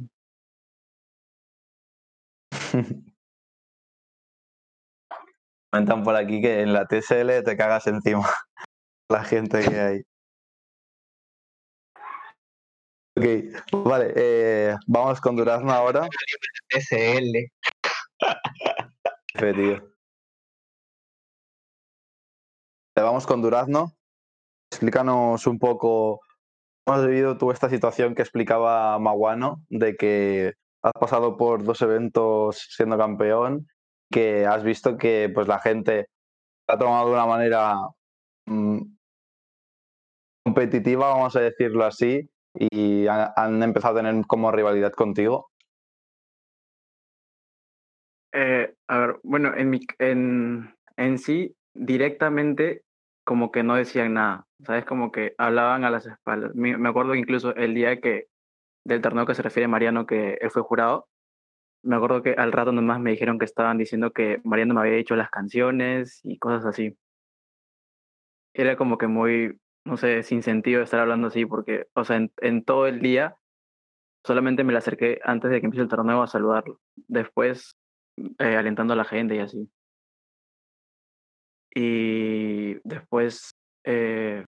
(laughs) Comentan por aquí que en la TSL te cagas encima (laughs) la gente que hay. Ok, vale, eh, vamos con Durazno ahora. SL. F, tío. Vamos con Durazno. Explícanos un poco has vivido tú esta situación que explicaba Maguano, de que has pasado por dos eventos siendo campeón, que has visto que pues la gente ha tomado de una manera mm, competitiva, vamos a decirlo así, y ha- han empezado a tener como rivalidad contigo. Eh, a ver, bueno, en, mi, en sí, directamente, como que no decían nada, ¿sabes? Como que hablaban a las espaldas. Me, acuerdo incluso el día que del torneo que se refiere Mariano, que él fue jurado, me acuerdo que al rato nomás me dijeron que estaban diciendo que Mariano me había hecho las canciones y cosas así. Era como que muy, no sé, sin sentido estar hablando así, porque, o sea, en, en todo el día solamente me le acerqué antes de que empiece el torneo a saludarlo. Después eh, alentando a la gente y así. Y después, eh,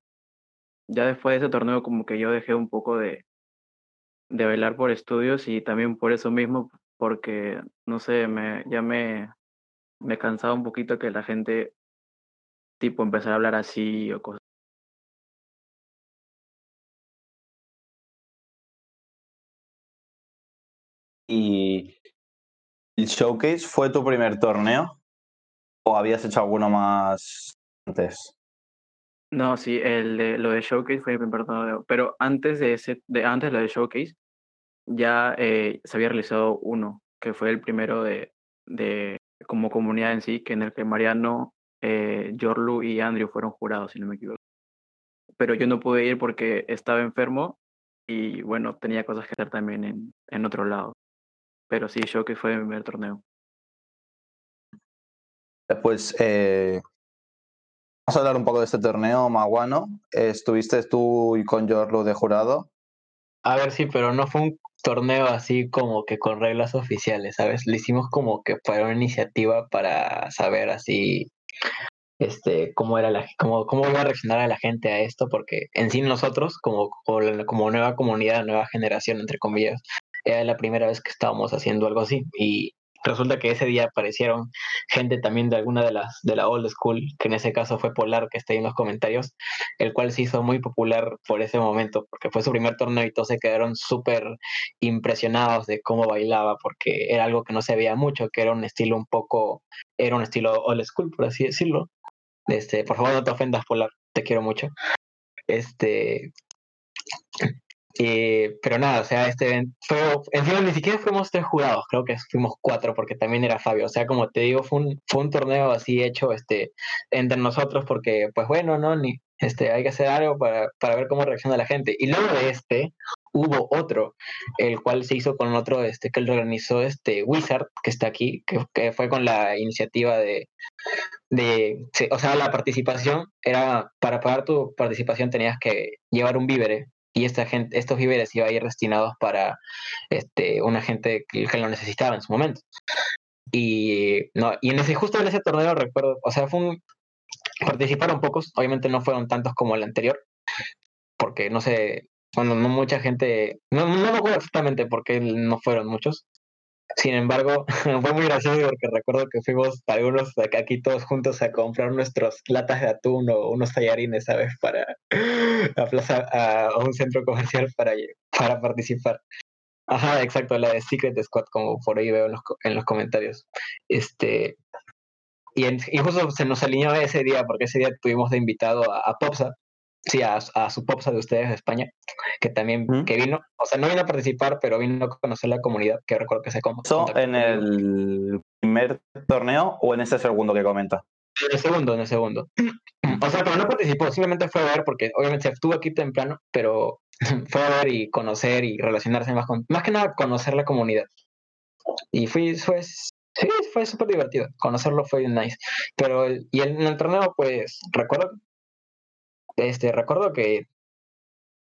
ya después de ese torneo, como que yo dejé un poco de, de bailar por estudios y también por eso mismo, porque, no sé, me, ya me, me cansaba un poquito que la gente, tipo, empezara a hablar así o cosas. ¿Y el Showcase fue tu primer torneo? ¿O habías hecho alguno más antes? No, sí, el de, lo de Showcase fue mi primer torneo, pero antes de ese, de antes de de Showcase, ya eh, se había realizado uno, que fue el primero de, de como comunidad en sí, que en el que Mariano, eh, Jorlu y Andrew fueron jurados, si no me equivoco. Pero yo no pude ir porque estaba enfermo y bueno, tenía cosas que hacer también en, en otro lado. Pero sí, Showcase fue mi primer torneo. Pues eh, vamos a hablar un poco de este torneo, Maguano. Estuviste tú y con Jorlo de jurado. A ver, sí, pero no fue un torneo así como que con reglas oficiales, ¿sabes? Le hicimos como que para una iniciativa para saber así este, cómo, era la, cómo, cómo iba a reaccionar a la gente a esto, porque en sí nosotros, como, como nueva comunidad, nueva generación, entre comillas, era la primera vez que estábamos haciendo algo así. Y resulta que ese día aparecieron gente también de alguna de las de la old school, que en ese caso fue Polar, que está ahí en los comentarios, el cual se hizo muy popular por ese momento, porque fue su primer torneo y todos se quedaron súper impresionados de cómo bailaba, porque era algo que no se veía mucho, que era un estilo un poco, era un estilo old school, por así decirlo. Este, por favor, no te ofendas, Polar, te quiero mucho. Este, eh, pero nada, o sea, este fue, encima ni siquiera fuimos tres jurados, creo que fuimos cuatro, porque también era Fabio. O sea, como te digo, fue un, fue un torneo así hecho este, entre nosotros, porque, pues bueno, ¿no? Ni, este, hay que hacer algo para, para ver cómo reacciona la gente. Y luego de este, hubo otro, el cual se hizo con otro, este, que lo organizó este Wizard, que está aquí, que, fue con la iniciativa de, de, o sea, la participación era, para pagar tu participación tenías que llevar un vívere y esta gente, estos víveres iban a ir destinados para este, una gente que, lo necesitaba en su momento. Y, no, y en ese, justo en ese torneo recuerdo, o sea, participaron pocos, obviamente no fueron tantos como el anterior, porque no sé, cuando no mucha gente, no, no me acuerdo exactamente por qué no fueron muchos, sin embargo, (laughs) fue muy gracioso porque recuerdo que fuimos algunos de aquí todos juntos a comprar nuestras latas de atún o unos tallarines, ¿sabes? Para (laughs) a, plaza, a, un centro comercial para, para participar. Ajá, exacto, la de Secret Squad, como por ahí veo en los, en los comentarios. Este, y, en, y, justo se nos alineó ese día, porque ese día tuvimos de invitado a, a Popsa, sí, a, a, su Popsa de ustedes de España, que también que vino, o sea, no vino a participar, pero vino a conocer la comunidad, que recuerdo que se. ¿Eso en el primer torneo o en ese segundo que comenta? En el segundo, en el segundo. (clears throat) O sea, pero no participó, simplemente fue a ver, porque obviamente estuvo aquí temprano, pero (clears throat) fue a ver y conocer y relacionarse más con, más que nada conocer la comunidad. Y fui, fue, sí, fue súper divertido, conocerlo fue nice. Pero, y en el torneo, pues, recuerdo este, recuerdo que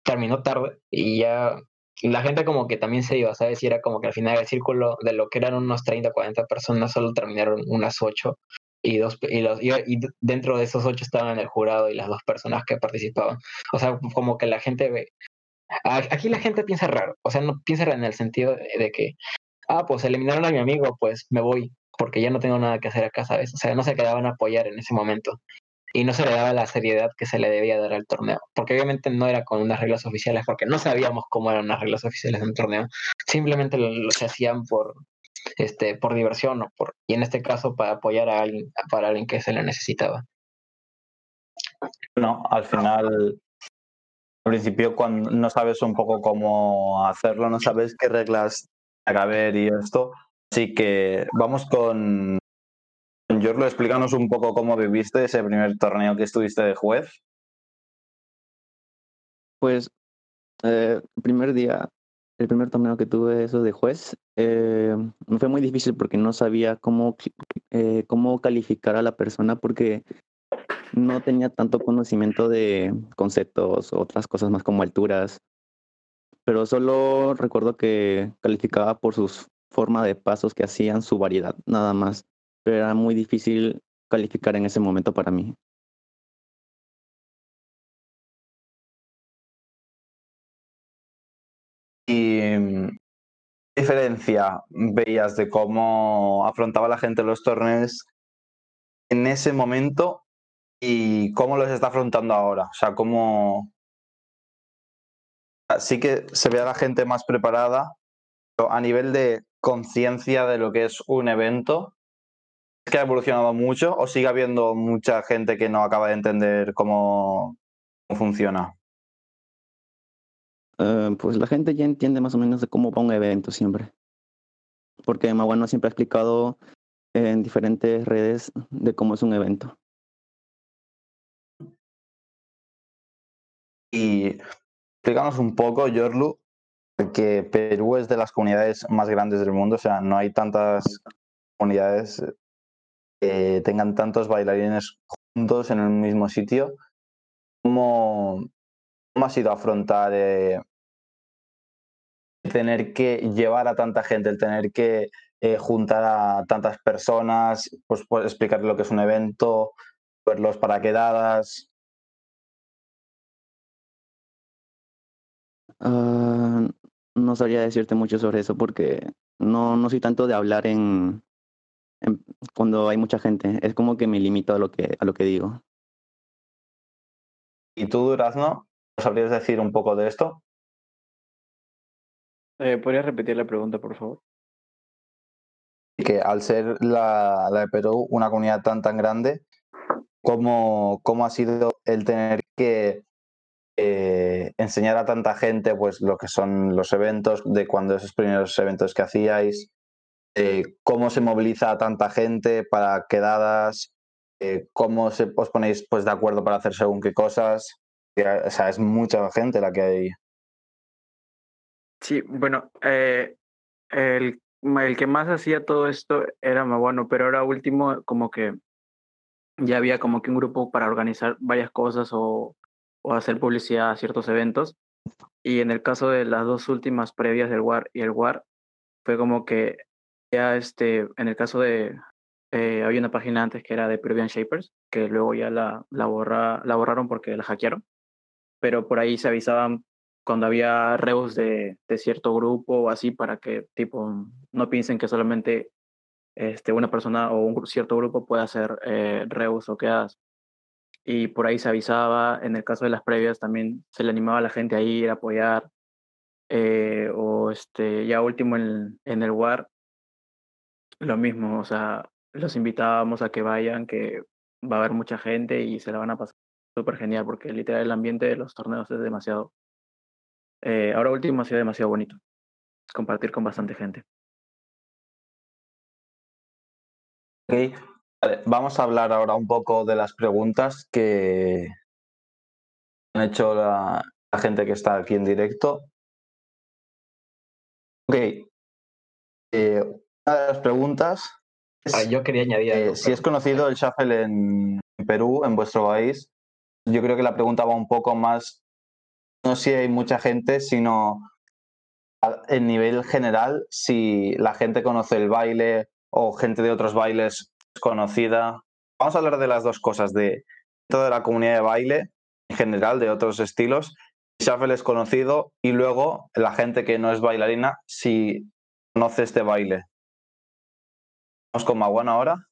terminó tarde y ya la gente como que también se iba, ¿sabes? Y era como que al final del círculo de lo que eran unos 30, 40 personas, solo terminaron unas 8 y dos y, los, y, dentro de esos 8 estaban el jurado y las dos personas que participaban. O sea, como que la gente ve... Aquí la gente piensa raro, o sea, no piensa en el sentido de, de que, ah, pues eliminaron a mi amigo, pues me voy, porque ya no tengo nada que hacer acá, ¿sabes? O sea, no se quedaban a apoyar en ese momento y no se le daba la seriedad que se le debía dar al torneo, porque obviamente no era con unas reglas oficiales, porque no sabíamos cómo eran las reglas oficiales de un torneo, simplemente lo, se hacían por este por diversión o por y en este caso para apoyar a alguien para alguien que se le necesitaba. No, al final al principio cuando no sabes un poco cómo hacerlo, no sabes qué reglas haber y esto, así que vamos con Explícanos un poco cómo viviste ese primer torneo que estuviste de juez. Pues eh, el primer día, el primer torneo que tuve eso de juez, eh, me fue muy difícil porque no sabía cómo, eh, cómo calificar a la persona porque no tenía tanto conocimiento de conceptos otras cosas más como alturas, pero solo recuerdo que calificaba por sus forma de pasos que hacían, su variedad, nada más pero era muy difícil calificar en ese momento para mí. ¿Y qué diferencia veías de cómo afrontaba la gente los torneos en ese momento y cómo los está afrontando ahora? O sea, cómo... Sí que se ve a la gente más preparada, pero a nivel de conciencia de lo que es un evento, que ha evolucionado mucho o sigue habiendo mucha gente que no acaba de entender cómo, cómo funciona? Uh, pues la gente ya entiende más o menos de cómo va un evento siempre. Porque Maguano siempre ha explicado en diferentes redes de cómo es un evento. Y explicamos un poco, Yorlu, que Perú es de las comunidades más grandes del mundo, o sea, no hay tantas comunidades tengan tantos bailarines juntos en un mismo sitio. ¿Cómo, cómo ha sido afrontar eh, tener que llevar a tanta gente, el tener que eh, juntar a tantas personas, pues, pues lo que es un evento? verlos para quedadas. Ah, no sabría decirte mucho sobre eso porque no, no soy tanto de hablar en- cuando hay mucha gente. Es como que me limito a lo que, a lo que digo. ¿Y tú, Durazno, sabrías decir un poco de esto? Eh, ¿Podrías repetir la pregunta, por favor? Que al ser la, la de Perú una comunidad tan tan grande, ¿cómo, cómo ha sido el tener que eh, enseñar a tanta gente pues lo que son los eventos, de cuando esos primeros eventos que hacíais, eh, cómo se moviliza a tanta gente para quedadas, eh, cómo se, os ponéis pues de acuerdo para hacer según qué cosas? O sea, es mucha gente la que hay. Sí, bueno, eh, el, el que más hacía todo esto era Maguano, pero ahora último como que ya había como que un grupo para organizar varias cosas o, o hacer publicidad a ciertos eventos. Y en el caso de las dos últimas previas del WAR y el WAR, fue como que ya este, en el caso de, eh, había una página antes que era de Peruvian Shapers, que luego ya la, la, borra, la borraron porque la hackearon, pero por ahí se avisaban cuando había reus de, de cierto grupo o así para que tipo no piensen que solamente este, una persona o un cierto grupo puede hacer eh, reus o quedadas. Y por ahí se avisaba, en el caso de las previas también se le animaba a la gente a ir a apoyar. Eh, o este, ya último en, en el WAR, lo mismo, o sea, los invitábamos a que vayan, que va a haber mucha gente y se la van a pasar súper genial, porque literal el ambiente de los torneos es demasiado. Eh, ahora último ha sido demasiado bonito, compartir con bastante gente. Ok, vamos a hablar ahora un poco de las preguntas que han hecho la, la gente que está aquí en directo. Ok, eh, una de las preguntas es Ah, yo quería añadir eh, si es conocido el shuffle en Perú, en vuestro país. Yo creo que la pregunta va un poco más, no si hay mucha gente, sino en nivel general, si la gente conoce el baile o gente de otros bailes es conocida. Vamos a hablar de las dos cosas, de toda la comunidad de baile en general, de otros estilos. Shuffle es conocido y luego la gente que no es bailarina, si conoce este baile. Con Maguana ahora.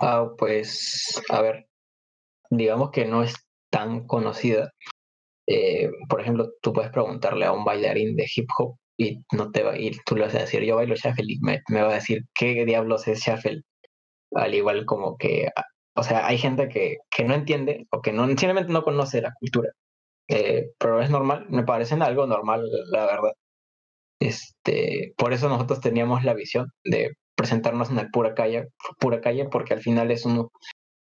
Ah, pues, a ver, digamos que no es tan conocida. Eh, por ejemplo, tú puedes preguntarle a un bailarín de hip hop y no te va ir, tú le vas a decir, yo bailo shuffle y me, va a decir, ¿qué diablos es shuffle? Al igual como que, o sea, hay gente que, que no entiende o que no, simplemente no conoce la cultura. Eh, pero es normal, me parece algo normal, la verdad. Este, por eso nosotros teníamos la visión de presentarnos en el pura calle, pura calle, porque al final es un,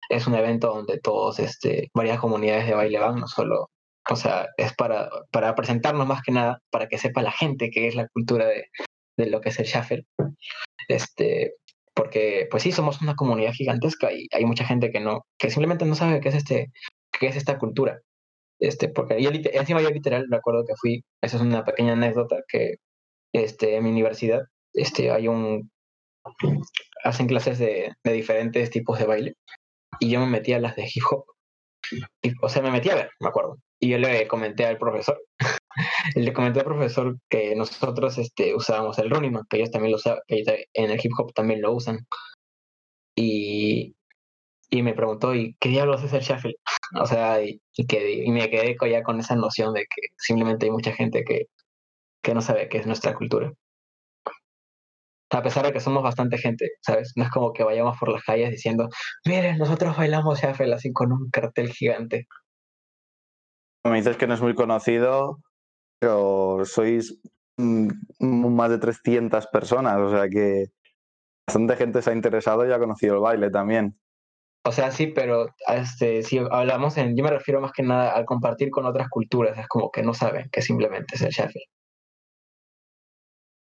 es un evento donde todos, este, varias comunidades de baile van, no solo, o sea, es para, para presentarnos más que nada, para que sepa la gente qué es la cultura de, de lo que es el shuffle. Este, porque, pues sí, somos una comunidad gigantesca y hay mucha gente que no, que simplemente no sabe qué es este, qué es esta cultura. Este, porque yo, encima yo literal recuerdo que fui, esa es una pequeña anécdota que este, en mi universidad este, hay un, hacen clases de, de diferentes tipos de baile y yo me metí a las de hip hop. Y, o sea, me metí a ver, me acuerdo. Y yo le comenté al profesor, (laughs) le comenté al profesor que nosotros este, usábamos el running man, que ellos también lo usaban, que en el hip hop también lo usan. Y, y me preguntó, ¿y qué diablos es el shuffle? (laughs) O sea, y, y, que, y me quedé ya con esa noción de que simplemente hay mucha gente que, que no sabe qué es nuestra cultura. A pesar de que somos bastante gente, ¿sabes? No es como que vayamos por las calles diciendo, miren, nosotros bailamos shuffle así con un cartel gigante. Me dices que no es muy conocido, pero sois mm, más de 300 personas, o sea que bastante gente se ha interesado y ha conocido el baile también. O sea, sí, pero este, si hablamos en, yo me refiero más que nada al compartir con otras culturas, es como que no saben que simplemente es el shuffle.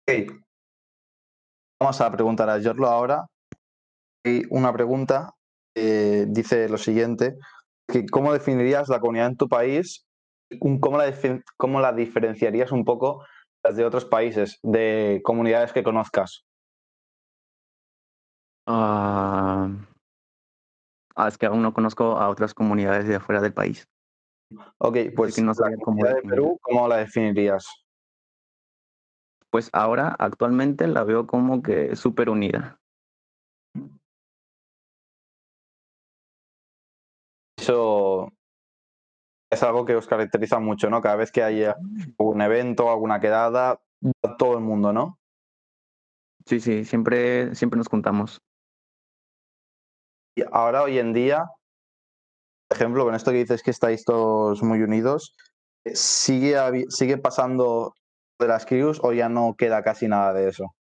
Ok. Vamos a preguntar a Jorlo ahora. Hay una pregunta que dice lo siguiente, que ¿cómo definirías la comunidad en tu país? ¿Cómo la, cómo la diferenciarías un poco las de otros países, de comunidades que conozcas? Ah, es que aún no conozco a otras comunidades de afuera del país. Ok, pues no la comunidad de. Perú, ¿cómo la definirías? Pues ahora, actualmente, la veo como que súper unida. Eso es algo que os caracteriza mucho, ¿no? Cada vez que haya un evento, alguna quedada, va todo el mundo, ¿no? Sí, sí, siempre, siempre nos juntamos. Y ahora, hoy en día, por ejemplo, con esto que dices que estáis todos muy unidos, ¿sigue, habi- sigue pasando de las crews o ya no queda casi nada de eso?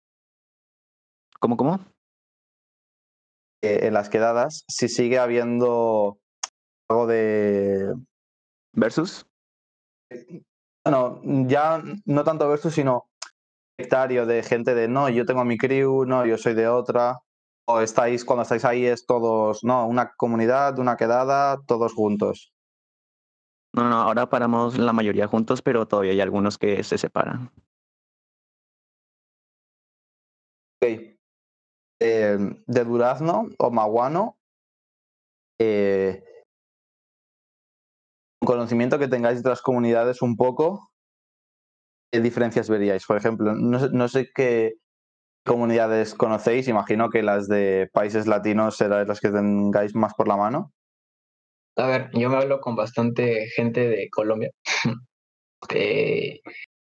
¿Cómo, cómo? Eh, en las quedadas, si sigue habiendo algo de... ¿Versus? Bueno, ya no tanto versus, sino sectario de gente de no, yo tengo mi crew, no, yo soy de otra. O estáis, cuando estáis ahí es todos, no, una comunidad, una quedada, todos juntos. No, no, ahora paramos la mayoría juntos, pero todavía hay algunos que se separan. Ok. Eh, de Durazno o Maguano, eh, con conocimiento que tengáis de otras comunidades un poco, ¿qué diferencias veríais? Por ejemplo, no sé, no sé qué comunidades conocéis, imagino que las de países latinos serán las que tengáis más por la mano. A ver, yo me hablo con bastante gente de Colombia. (laughs) Eh,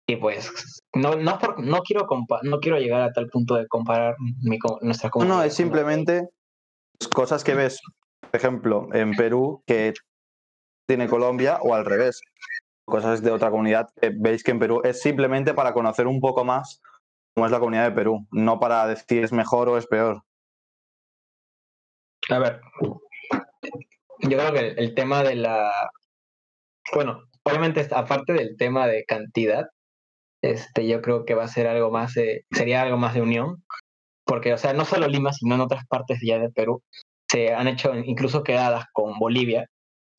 y pues no, no, por- no, quiero compa- no quiero llegar a tal punto de comparar mi, nuestra comunidad. no, es simplemente cosas que ves, por ejemplo, en Perú que tiene Colombia o al revés. Cosas de otra comunidad que veis que en Perú es simplemente para conocer un poco más cómo es la comunidad de Perú, no para decir es mejor o es peor. A ver, yo creo que el, tema de la, bueno, obviamente aparte del tema de cantidad, este, yo creo que va a ser algo más, de- sería algo más de unión, porque, o sea, no solo Lima, sino en otras partes ya de Perú, se han hecho incluso quedadas con Bolivia,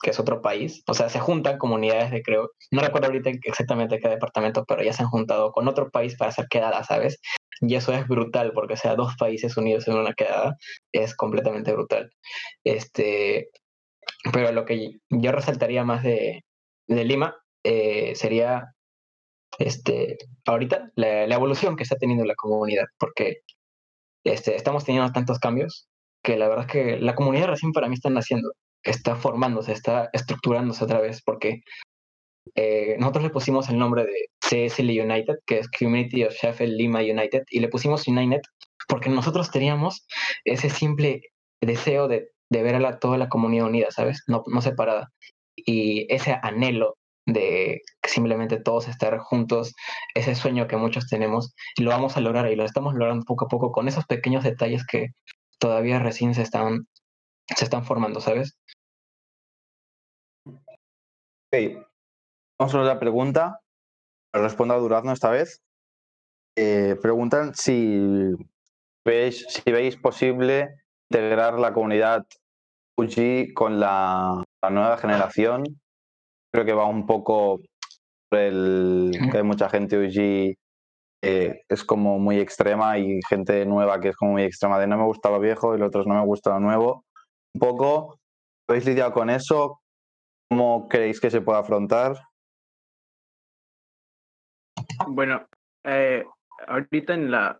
que es otro país, o sea, se juntan comunidades de, creo, no recuerdo ahorita exactamente qué departamento, pero ya se han juntado con otro país para hacer quedadas, ¿sabes? Y eso es brutal, porque, o sea, dos países unidos en una quedada es completamente brutal. Este, pero lo que yo resaltaría más de, Lima eh, sería este, ahorita la, la evolución que está teniendo la comunidad, porque este, estamos teniendo tantos cambios que la verdad es que la comunidad recién para mí está naciendo, está formándose, está estructurándose otra vez, porque eh, nosotros le pusimos el nombre de CSL United, que es Community of Sheffield Lima United, y le pusimos United porque nosotros teníamos ese simple deseo de, de ver a toda la comunidad unida, ¿sabes? No, no separada. Y ese anhelo de simplemente todos estar juntos, ese sueño que muchos tenemos, lo vamos a lograr y lo estamos logrando poco a poco con esos pequeños detalles que todavía recién se están, se están formando, ¿sabes? Ok, vamos a la pregunta. Responda a Durazno esta vez. Eh, preguntan si veis, si veis posible integrar la comunidad UG con la, la nueva generación. Creo que va un poco por el que hay mucha gente UG eh, es como muy extrema y gente nueva que es como muy extrema de no me gusta lo viejo y los otros no me gusta lo nuevo. Un poco, ¿habéis lidiado con eso? ¿Cómo creéis que se puede afrontar? Bueno, eh, ahorita en la,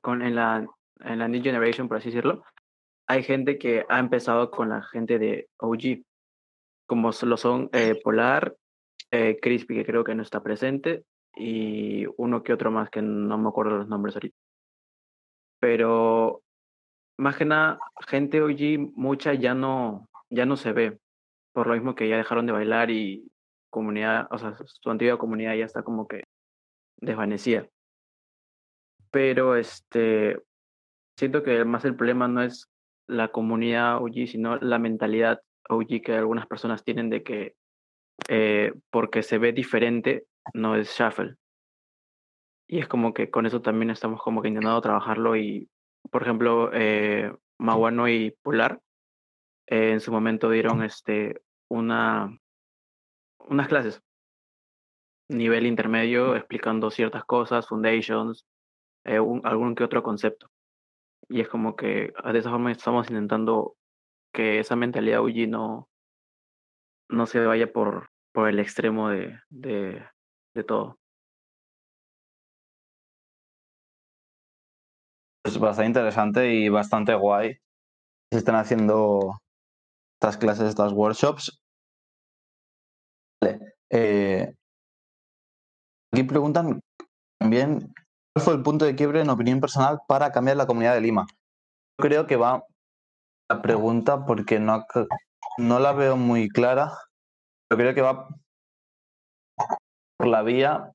con, en la, en la New Generation, por así decirlo, hay gente que ha empezado con la gente de OG, como lo son eh, Polar, eh, Crispy, que creo que no está presente, y uno que otro más que no me acuerdo los nombres ahorita. Pero más que nada, gente OG, mucha ya no, ya no se ve, por lo mismo que ya dejaron de bailar y comunidad, o sea, su antigua comunidad ya está como que desvanecida. Pero este, siento que más el problema no es la comunidad OG, sino la mentalidad OG que algunas personas tienen de que eh, porque se ve diferente no es shuffle. Y es como que con eso también estamos como que intentando trabajarlo y, por ejemplo, eh, Maguano y Polar eh, en su momento dieron este, una, unas clases nivel intermedio explicando ciertas cosas, foundations, eh, un- algún que otro concepto. Y es como que de esa forma estamos intentando que esa mentalidad UG no, no se vaya por, por el extremo de, de, todo. Es bastante interesante y bastante guay. Se están haciendo estas clases, estas workshops. Vale. eh, aquí preguntan también cuál fue el punto de quiebre en opinión personal para cambiar la comunidad de Lima. Yo creo que va la pregunta porque no, no la veo muy clara. Pero creo que va por la vía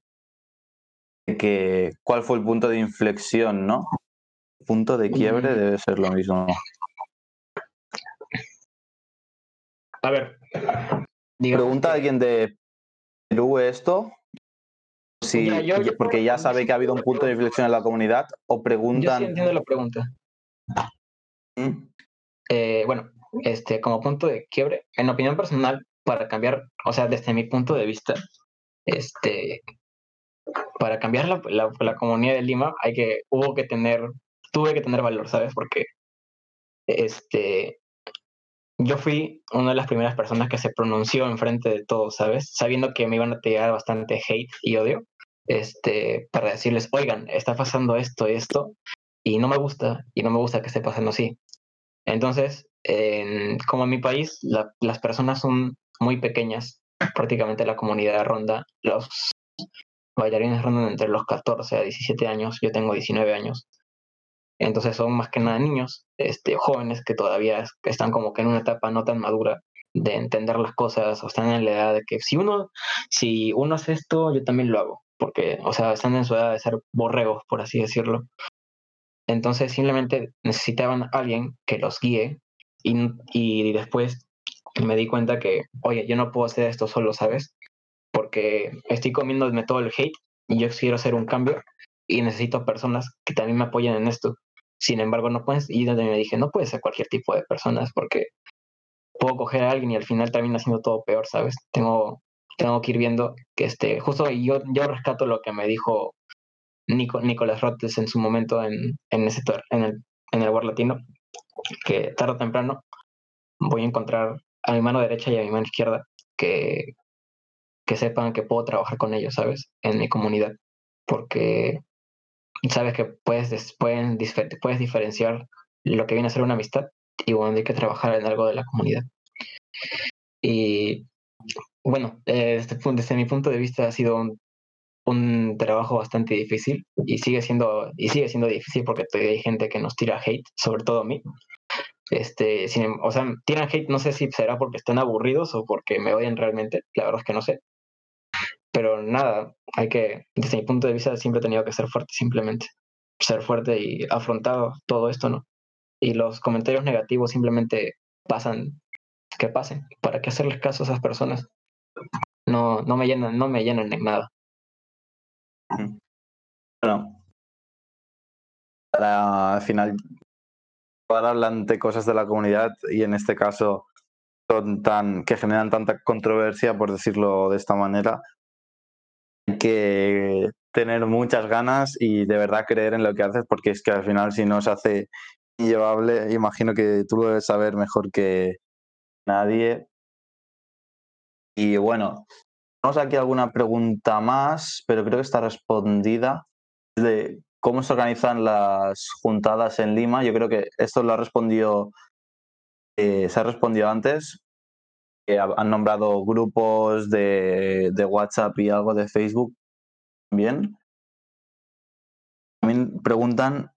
de que cuál fue el punto de inflexión, ¿no? Punto de quiebre Mm. debe ser lo mismo. A ver. Pregunta a alguien de Perú esto, yo- yo porque ya sabe que ha habido un punto de inflexión en la comunidad, o Yo preguntan. sí entiendo la pregunta. ¿Mm? Eh, bueno, este, como punto de quiebre, en opinión personal, para cambiar, o sea, desde mi punto de vista, este, para cambiar la, la, la comunidad de Lima, hay que, hubo que tener, tuve que tener valor, ¿sabes? Porque, este, yo fui una de las primeras personas que se pronunció enfrente de todos, ¿sabes? Sabiendo que me iban a llegar bastante hate y odio, este, para decirles, oigan, está pasando esto, esto, y no me gusta, y no me gusta que esté pasando así. Entonces, en- como en mi país, la- las personas son muy pequeñas, prácticamente la comunidad ronda, los bailarines rondan entre los 14 a 17 años, yo tengo 19 años. Entonces son más que nada niños, este, jóvenes que todavía están como que en una etapa no tan madura de entender las cosas o están en la edad de que si uno, si uno hace esto, yo también lo hago, porque, o sea, están en su edad de ser borregos, por así decirlo. Entonces simplemente necesitaban a alguien que los guíe y, y después me di cuenta que, oye, yo no puedo hacer esto solo, ¿sabes? Porque estoy comiéndome todo el hate y yo quiero hacer un cambio y necesito personas que también me apoyen en esto. Sin embargo, no puedes, y donde me dije, no puede ser cualquier tipo de personas porque puedo coger a alguien y al final termina siendo todo peor, ¿sabes? Tengo, tengo que ir viendo que este, justo yo, yo rescato lo que me dijo Nico, Nicolás Rotes en su momento en, en ese en el, en el World Latino, que tarde o temprano voy a encontrar a mi mano derecha y a mi mano izquierda que, que sepan que puedo trabajar con ellos, ¿sabes? En mi comunidad. Porque sabes que puedes, des- pueden, puedes diferenciar lo que viene a ser una amistad y cuando hay que trabajar en algo de la comunidad. Y bueno, eh, desde, mi punto de vista ha sido un, trabajo bastante difícil y sigue siendo y sigue siendo difícil porque hay gente que nos tira hate, sobre todo a mí. Este, em- o sea, tiran hate, no sé si será porque están aburridos o porque me odian realmente, la verdad es que no sé. Pero nada, hay que, desde mi punto de vista, siempre he tenido que ser fuerte, simplemente. Ser fuerte y afrontar todo esto, ¿no? Y los comentarios negativos simplemente pasan, que pasen. ¿Para qué hacerles caso a esas personas? No, no me llenan, no me llenan en nada. Bueno, para al final llevar adelante cosas de la comunidad y en este caso son tan que generan tanta controversia, por decirlo de esta manera, hay que tener muchas ganas y de verdad creer en lo que haces, porque es que al final si no se hace inllevable, imagino que tú lo debes saber mejor que nadie. Y bueno, tenemos aquí alguna pregunta más, pero creo que está respondida de cómo se organizan las juntadas en Lima. Yo creo que esto lo ha respondido, eh, se ha respondido antes. ha- han nombrado grupos de, de WhatsApp y algo de Facebook también. También preguntan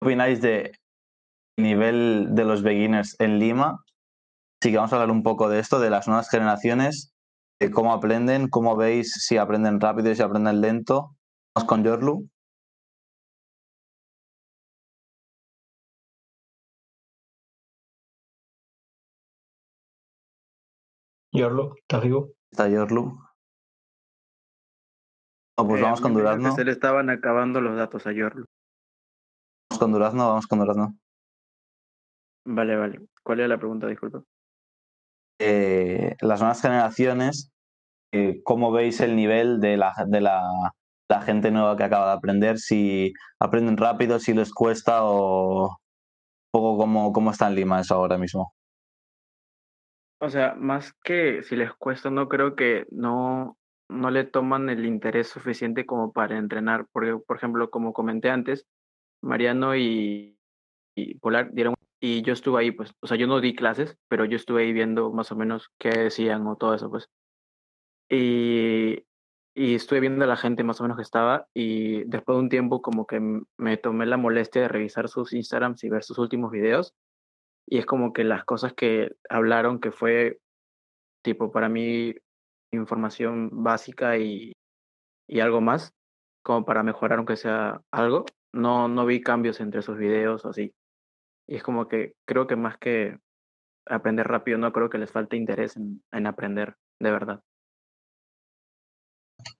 qué opináis de nivel de los beginners en Lima. Así que vamos a hablar un poco de esto, de las nuevas generaciones, de cómo aprenden, cómo veis si aprenden rápido y si aprenden lento. Vamos con Yorlu. Yorlo, ¿estás vivo? Está Yorlu. No, pues Eh, vamos con Durazno. se le estaban acabando los datos a Yorlo. Vamos con Durazno, vamos con Durazno. Vale, vale. ¿Cuál era la pregunta? Disculpa. Eh, las nuevas generaciones, eh, ¿cómo veis el nivel de la, de la, gente nueva que acaba de aprender? Si aprenden rápido, si les cuesta o, poco cómo, cómo está en Lima eso ahora mismo. O sea, más que si les cuesta, no creo que no, no le toman el interés suficiente como para entrenar. Porque, por ejemplo, como comenté antes, Mariano y, y Polar dieron y yo estuve ahí, pues, o sea, yo no di clases, pero yo estuve ahí viendo más o menos qué decían o todo eso, pues. Y, y estuve viendo a la gente más o menos que estaba y después de un tiempo como que me tomé la molestia de revisar sus Instagrams y ver sus últimos videos y es como que las cosas que hablaron que fue tipo para mí información básica y, y algo más como para mejorar aunque sea algo no no vi cambios entre sus videos o así y es como que creo que más que aprender rápido, no creo que les falte interés en, en aprender de verdad.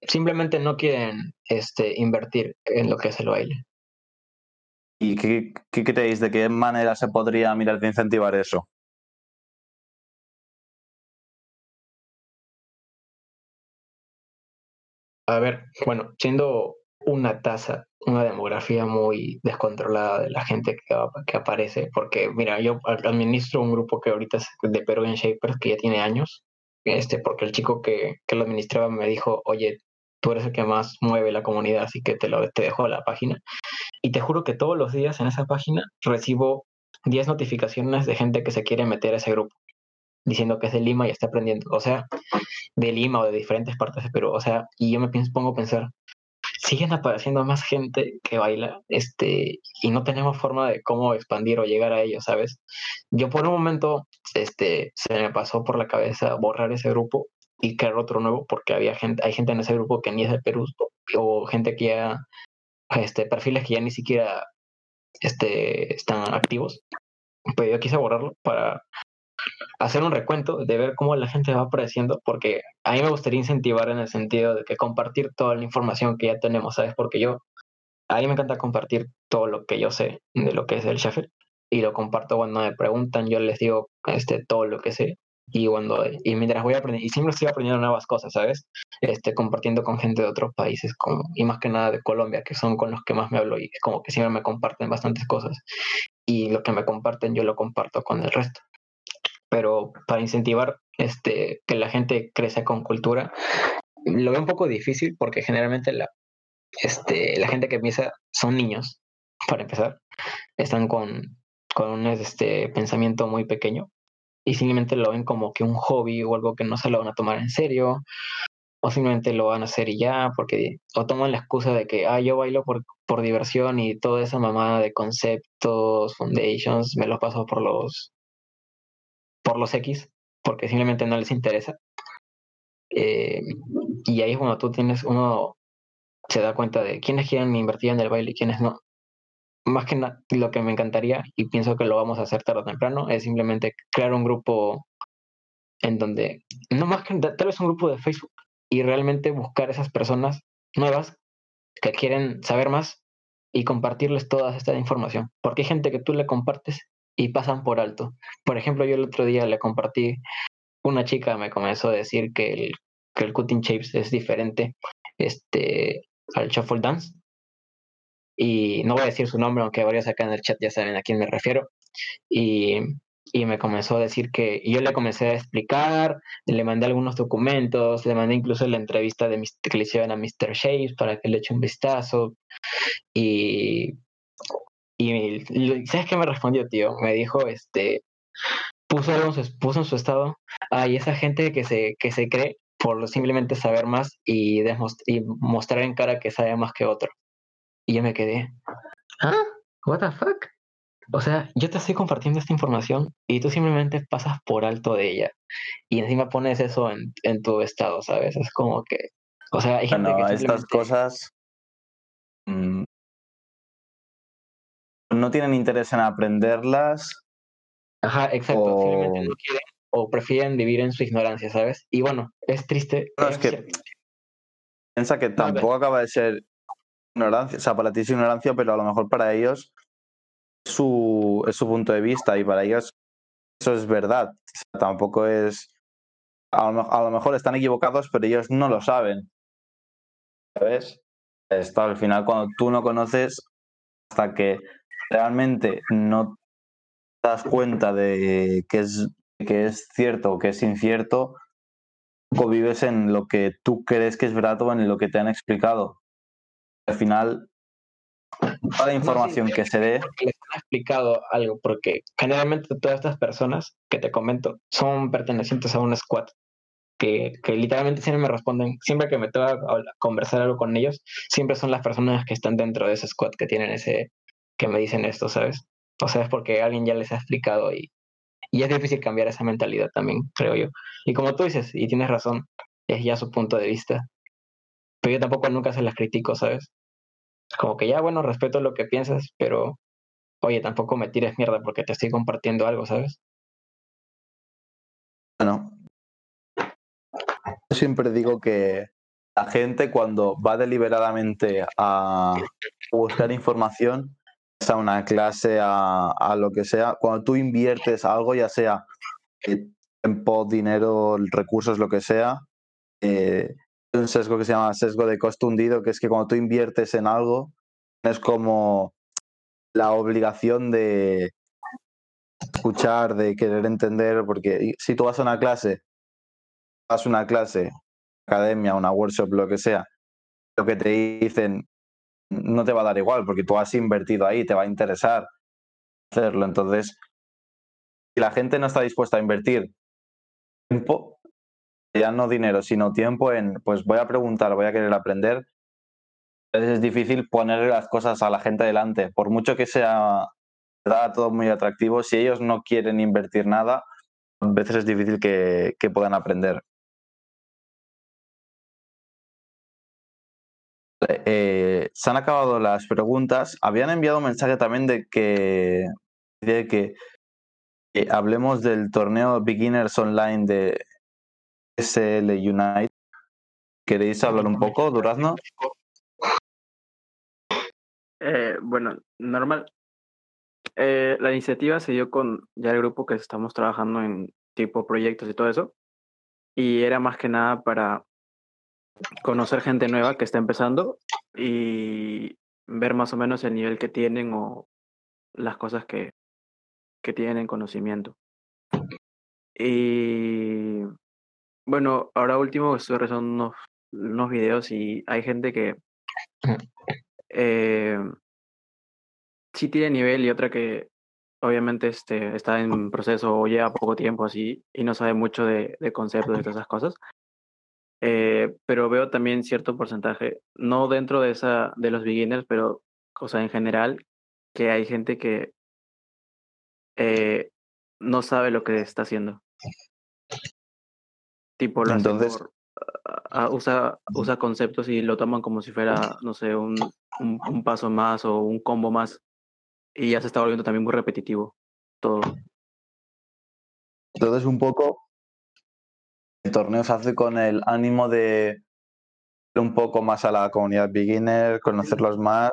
Simplemente no quieren este, invertir en lo que es el baile. ¿Y qué, qué creéis? ¿De qué manera se podría mirar de incentivar eso? A ver, bueno, siendo una tasa, una demografía muy descontrolada de la gente que, que aparece, porque mira, yo administro un grupo que ahorita es de Peruvian Shapers que ya tiene años, este, porque el chico que, que lo administraba me dijo, oye, tú eres el que más mueve la comunidad, así que te, lo, te dejo la página. Y te juro que todos los días en esa página recibo 10 notificaciones de gente que se quiere meter a ese grupo, diciendo que es de Lima y está aprendiendo, o sea, de Lima o de diferentes partes de Perú, o sea, y yo me pongo a pensar, siguen apareciendo más gente que baila, este, y no tenemos forma de cómo expandir o llegar a ellos, ¿sabes? Yo por un momento, este, se me pasó por la cabeza borrar ese grupo y crear otro nuevo, porque había gente, hay gente en ese grupo que ni es de Perú, o gente que ya, este, perfiles que ya ni siquiera, este, están activos. Pero yo quise borrarlo para hacer un recuento de ver cómo la gente va apareciendo, porque a mí me gustaría incentivar en el sentido de que compartir toda la información que ya tenemos, ¿sabes? Porque yo, a mí me encanta compartir todo lo que yo sé de lo que es el shuffle y lo comparto cuando me preguntan, yo les digo este, todo lo que sé y cuando y mientras voy aprendiendo y siempre estoy aprendiendo nuevas cosas sabes este compartiendo con gente de otros países como y más que nada de Colombia que son con los que más me hablo y como que siempre me comparten bastantes cosas y lo que me comparten yo lo comparto con el resto pero para incentivar este, que la gente crezca con cultura, lo veo un poco difícil porque generalmente la, este, la gente que empieza son niños, para empezar, están con, con un este, pensamiento muy pequeño y simplemente lo ven como que un hobby o algo que no se lo van a tomar en serio o simplemente lo van a hacer y ya porque o toman la excusa de que ah yo bailo por, por diversión y toda esa mamada de conceptos foundations me lo paso por los por los X, porque simplemente no les interesa. Eh, y ahí es cuando tú tienes, uno se da cuenta de quiénes quieren invertir en el baile y quiénes no. Más que nada, lo que me encantaría, y pienso que lo vamos a hacer tarde o temprano, es simplemente crear un grupo en donde, no más que tal vez un grupo de Facebook, y realmente buscar esas personas nuevas que quieren saber más y compartirles toda esta información. Porque hay gente que tú le compartes y pasan por alto. Por ejemplo, yo el otro día le compartí, una chica me comenzó a decir que el, que el cutting shapes es diferente este, al shuffle dance. Y no voy a decir su nombre, aunque varios acá en el chat ya saben a quién me refiero. Y, y me comenzó a decir que yo le comencé a explicar, le mandé algunos documentos, le mandé incluso la entrevista de que le hicieron a Mr. Shapes para que le eche un vistazo. Y y, ¿sabes qué me respondió, tío? Me dijo, este, puso, puso en su estado, hay esa gente que se, que se cree por simplemente saber más y, y mostrar en cara que sabe más que otro. Y yo me quedé, ¿ah? ¿What the fuck? O sea, yo te estoy compartiendo esta información y tú simplemente pasas por alto de ella. Y encima pones eso en, en tu estado, ¿sabes? Es como que. O sea, hay gente que estas cosas. No tienen interés en aprenderlas. Ajá, exacto. O... no quieren o prefieren vivir en su ignorancia, ¿sabes? Y bueno, es triste. No, es que piensa que tampoco acaba de ser ignorancia, o sea, para ti es ignorancia, pero a lo mejor para ellos su, es su punto de vista y para ellos eso es verdad. O sea, tampoco es. A lo, a lo, mejor están equivocados, pero ellos no lo saben. ¿Sabes? Esto al final, cuando tú no conoces, hasta que realmente no te das cuenta de que es, que es cierto o que es incierto, o vives en lo que tú crees que es verdad o en lo que te han explicado. Al final, toda la información que se dé. Les han explicado algo, porque generalmente todas estas personas que te comento son pertenecientes a un squad. Que, que literalmente siempre me responden, siempre que me toca conversar algo con ellos, siempre son las personas que están dentro de ese squad que tienen ese, que me dicen esto, ¿sabes? O sea, es porque alguien ya les ha explicado y, y es difícil cambiar esa mentalidad también, creo yo. Y como tú dices, y tienes razón, es ya su punto de vista. Pero yo tampoco nunca se las critico, ¿sabes? Como que ya, bueno, respeto lo que piensas, pero oye, tampoco me tires mierda porque te estoy compartiendo algo, ¿sabes? Bueno, yo siempre digo que la gente cuando va deliberadamente a buscar información, a una clase, a, a lo que sea, cuando tú inviertes algo, ya sea eh, tiempo, dinero, recursos, lo que sea, eh, hay un sesgo que se llama sesgo de costo hundido, que es que cuando tú inviertes en algo, es como la obligación de escuchar, de querer entender, porque si tú vas a una clase, vas a una clase, academia, una workshop, lo que sea, lo que te dicen no te va a dar igual, porque tú has invertido ahí, te va a interesar hacerlo. Entonces, si la gente no está dispuesta a invertir tiempo, ya no dinero, sino tiempo en, pues voy a preguntar, voy a querer aprender, es difícil poner las cosas a la gente delante. Por mucho que sea ¿verdad? todo muy atractivo, si ellos no quieren invertir nada, a veces es difícil que, que puedan aprender. Eh, se han acabado las preguntas. Habían enviado un mensaje también de que, de que eh, hablemos del torneo Beginners Online de SL Unite. ¿Queréis hablar un poco, Durazno? Eh, bueno, normal. Eh, la iniciativa se dio con ya el grupo que estamos trabajando en tipo proyectos y todo eso. Y era más que nada para conocer gente nueva que está empezando y ver más o menos el nivel que tienen o las cosas que, que tienen en conocimiento. Y bueno, ahora último estoy realizando unos, unos videos y hay gente que eh, sí tiene nivel y otra que obviamente este, está en proceso o lleva poco tiempo así y no sabe mucho de, de conceptos y todas esas cosas. Eh, pero veo también cierto porcentaje, no dentro de esa de los beginners, pero o sea, en general, que hay gente que eh, no sabe lo que está haciendo. Tipo, lo Entonces- por- a- a- usa, usa conceptos y lo toman como si fuera, no sé, un, un, un paso más o un combo más. Y ya se está volviendo también muy repetitivo todo. Entonces, un poco, el torneo se hace con el ánimo de ir un poco más a la comunidad beginner, conocerlos más,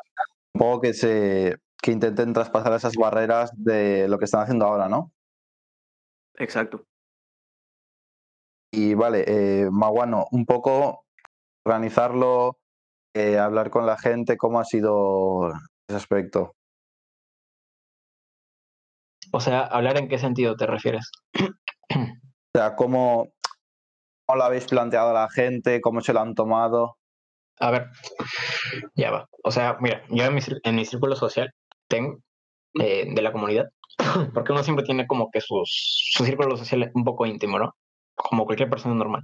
un poco que se que intenten traspasar esas barreras de lo que están haciendo ahora, ¿no? Exacto. Y vale, eh, Maguano, un poco organizarlo, eh, hablar con la gente, ¿cómo ha sido ese aspecto? O sea, ¿hablar en qué sentido te refieres? O sea, ¿cómo, cómo lo habéis planteado a la gente? ¿Cómo se lo han tomado? A ver, ya va. O sea, mira, yo en mi, en mi círculo social tengo eh, de la comunidad, (coughs) porque uno siempre tiene como que sus, su círculo social un poco íntimo, ¿no? Como cualquier persona normal.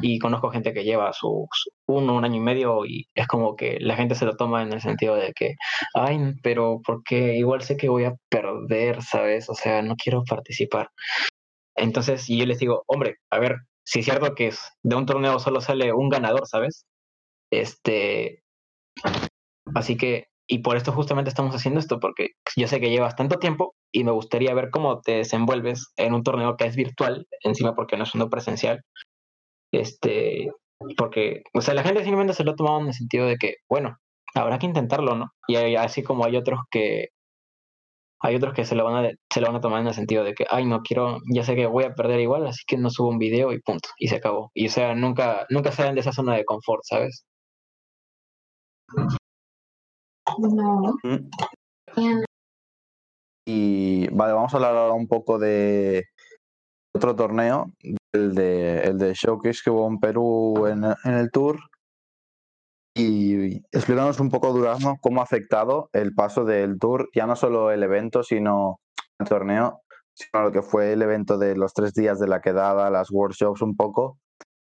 Y conozco gente que lleva sus uno, un año y medio y es como que la gente se lo toma en el sentido de que, ay, pero porque igual sé que voy a perder, ¿sabes? O sea, no quiero participar. Entonces, y yo les digo, hombre, a ver, si es cierto que de un torneo solo sale un ganador, ¿sabes? Este, así que, y por esto justamente estamos haciendo esto, porque yo sé que llevas tanto tiempo y me gustaría ver cómo te desenvuelves en un torneo que es virtual, encima porque no es uno presencial. Este, porque, o sea, la gente simplemente se lo ha tomado en el sentido de que, bueno, habrá que intentarlo, ¿no? Y así como hay otros que, hay otros que se lo van a, se lo van a tomar en el sentido de que, ay, no quiero, ya sé que voy a perder igual, así que no subo un video y punto, y se acabó. Y o sea, nunca, nunca salen de esa zona de confort, ¿sabes? Mm. Y vale, vamos a hablar ahora un poco de otro torneo, el de, el de Showcase que hubo en Perú en, en el Tour. Y explícanos un poco, Durazno, cómo ha afectado el paso del Tour, ya no solo el evento, sino el torneo, sino lo que fue el evento de los tres días de la quedada, las workshops, un poco.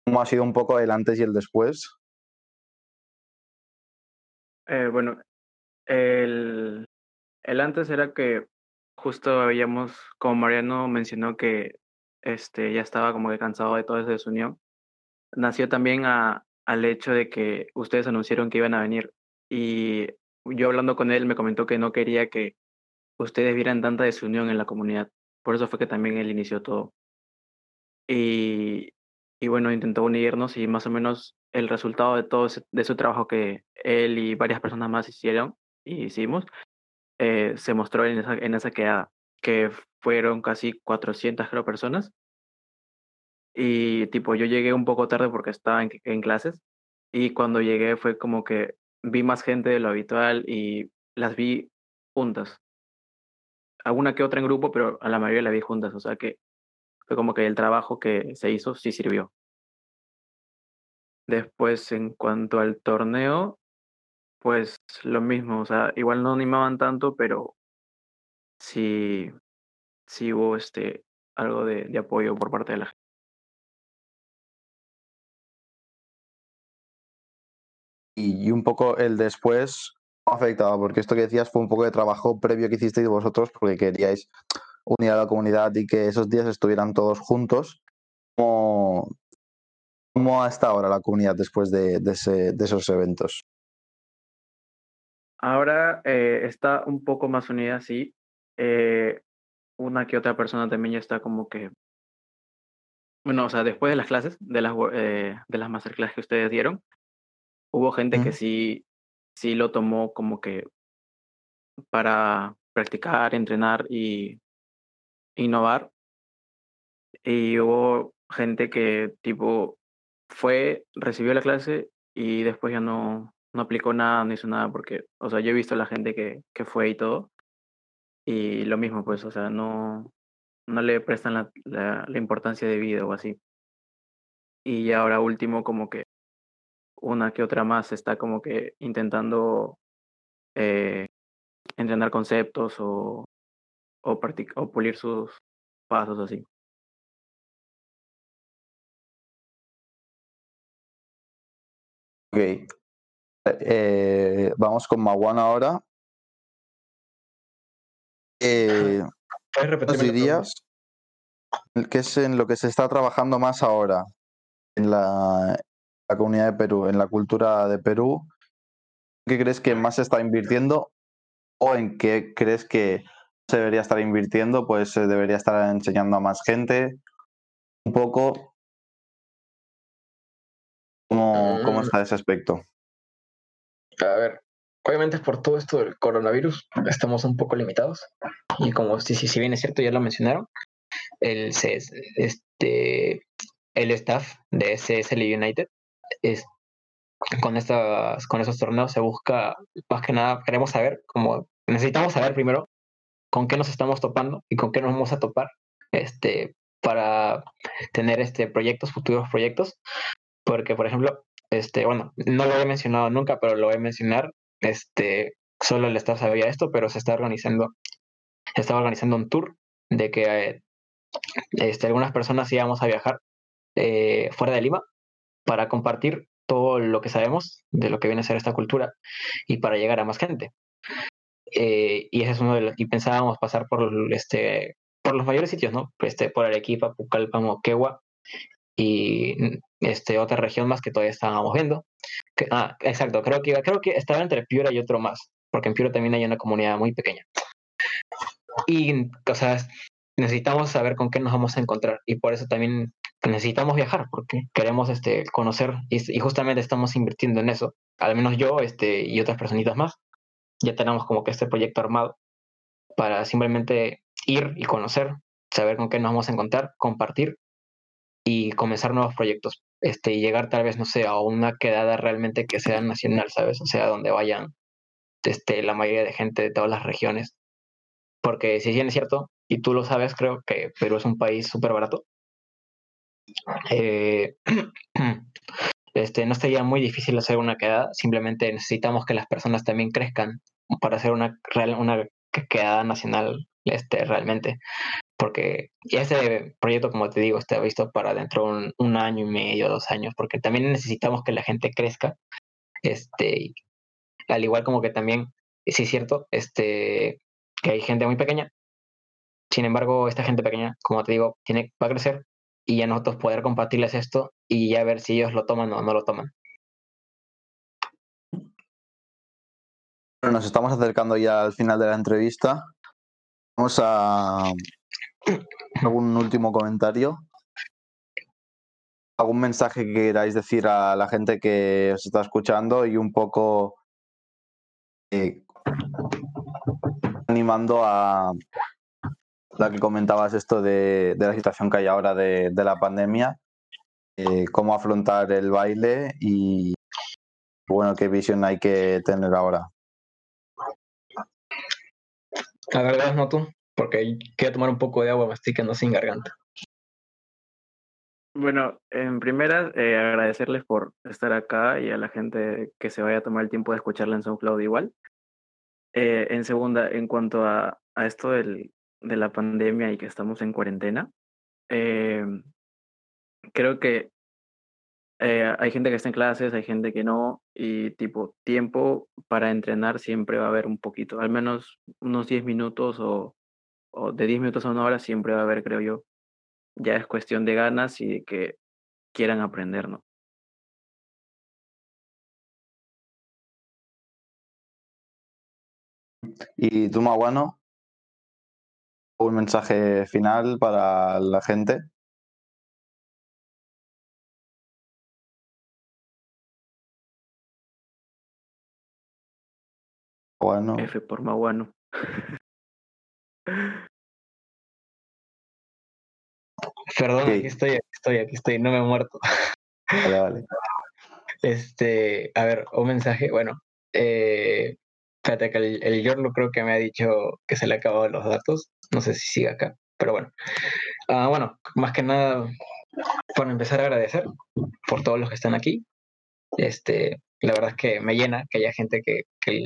¿Cómo ha sido un poco el antes y el después? Eh, bueno, el, el antes era que justo habíamos, como Mariano mencionó, que este, ya estaba como que cansado de toda esa desunión. Nació también a, al hecho de que ustedes anunciaron que iban a venir y yo hablando con él me comentó que no quería que ustedes vieran tanta desunión en la comunidad. Por eso fue que también él inició todo. Y, y bueno, intentó unirnos y más o menos el resultado de todo ese, de su trabajo que él y varias personas más hicieron y hicimos, eh, se mostró en esa, en esa quedada, que fueron casi 400 creo, personas. Y tipo, yo llegué un poco tarde porque estaba en, en clases y cuando llegué fue como que vi más gente de lo habitual y las vi juntas. Alguna que otra en grupo, pero a la mayoría la vi juntas, o sea que fue como que el trabajo que se hizo sí sirvió. Después, en cuanto al torneo, pues lo mismo, o sea, igual no animaban tanto, pero sí, sí hubo este, algo de, de apoyo por parte de la gente. Y, un poco el después ¿cómo ha afectado, porque esto que decías fue un poco de trabajo previo que hicisteis vosotros porque queríais unir a la comunidad y que esos días estuvieran todos juntos. ¿Cómo, cómo está ahora la comunidad después de, de esos eventos? Ahora eh, está un poco más unida, sí. Eh, una que otra persona también ya está como que. Bueno, o sea, después de las clases, de las, eh, de las masterclass que ustedes dieron, hubo gente que sí, sí lo tomó como que para practicar, entrenar y innovar. Y hubo gente que tipo fue, recibió la clase y después ya no, no aplicó nada, no hizo nada porque, o sea, yo he visto a la gente que, que fue y todo. Y lo mismo, pues, o sea, no, no le prestan la, la, la importancia de vida o así. Y ahora último, como que una que otra más está como que intentando eh, entrenar conceptos o, o, o pulir sus pasos así. Ok. Eh, vamos con Mawan ahora. Eh, (laughs) ¿Puedes ¿Nos repetirme la dirías qué es en lo que se está trabajando más ahora en la, la comunidad de Perú, en la cultura de Perú? ¿Qué crees que más se está invirtiendo o en qué crees que se debería estar invirtiendo? Pues se debería estar enseñando a más gente. Un poco. ¿Cómo, cómo Mm. está ese aspecto? A ver, obviamente por todo esto del coronavirus estamos un poco limitados y como si, si, bien es cierto ya lo mencionaron, el, CS este, el staff de CSL United es, con, estas, con esos torneos se busca, más que nada queremos saber, como necesitamos saber primero con qué nos estamos topando y con qué nos vamos a topar este, para tener este, proyectos, futuros proyectos, porque por ejemplo, este, bueno, no lo he mencionado nunca, pero lo voy a mencionar. Este, solo el staff sabía esto, pero se está organizando, se estaba organizando un tour de que eh, este, algunas personas íbamos a viajar eh, fuera de Lima para compartir todo lo que sabemos de lo que viene a ser esta cultura y para llegar a más gente. Eh, y ese es uno de y pensábamos pasar por este por los mayores sitios, ¿no? Este, por Arequipa, Pucallpa, Moquegua y este, otra región más que todavía estábamos viendo. Ah, exacto, creo que, creo que estaba entre Piura y otro más, porque en Piura también hay una comunidad muy pequeña. Y, o sea, necesitamos saber con qué nos vamos a encontrar y por eso también necesitamos viajar, porque queremos este, conocer y, y justamente estamos invirtiendo en eso. Al menos yo este, y otras personitas más, ya tenemos como que este proyecto armado para simplemente ir y conocer, saber con qué nos vamos a encontrar, compartir y comenzar nuevos proyectos. Este, y llegar tal vez, no sé, a una quedada realmente que sea nacional, ¿sabes? O sea, donde vayan este, la mayoría de gente de todas las regiones. Porque si bien es cierto, y tú lo sabes, creo que Perú es un país súper barato. Eh, (clears throat) este, no estaría muy difícil hacer una quedada, simplemente necesitamos que las personas también crezcan para hacer una, una quedada nacional este, realmente. Porque ese proyecto, como te digo, está visto para dentro de un, un año y medio, dos años, porque también necesitamos que la gente crezca. Este, al igual como que también, sí es cierto, este, que hay gente muy pequeña. Sin embargo, esta gente pequeña, como te digo, tiene, va a crecer y ya nosotros poder compartirles esto y ya ver si ellos lo toman o no lo toman. Nos estamos acercando ya al final de la entrevista. Vamos a algún último comentario. ¿Algún mensaje que queráis decir a la gente que os está escuchando y un poco eh, animando a la que comentabas esto de, de la situación que hay ahora de, de la pandemia, eh, cómo afrontar el baile y bueno, qué visión hay que tener ahora? La verdad no tú, porque quiero tomar un poco de agua, me estoy quedando sin garganta. Bueno, en primera, eh, agradecerles por estar acá y a la gente que se vaya a tomar el tiempo de escucharla en SoundCloud igual. Eh, en segunda, en cuanto a, a esto del, de la pandemia y que estamos en cuarentena, eh, creo que eh, hay gente que está en clases, hay gente que no, y tipo, tiempo para entrenar siempre va a haber un poquito, al menos unos 10 minutos o, o de 10 minutos a una hora siempre va a haber, creo yo. Ya es cuestión de ganas y de que quieran aprender, ¿no? ¿Y tú, Maguano? ¿Un mensaje final para la gente? Bueno, F por Maguano. Perdón, aquí estoy, aquí estoy, aquí estoy, no me he muerto. vale, vale. (laughs) Este, a ver, un mensaje, bueno, eh, espérate que el, el Yorlo creo que me ha dicho que se le acabaron los datos, no sé si sigue acá, pero bueno. Ah, bueno, más que nada, para empezar a agradecer por todos los que están aquí. Este, la verdad es que me llena que haya gente que, que,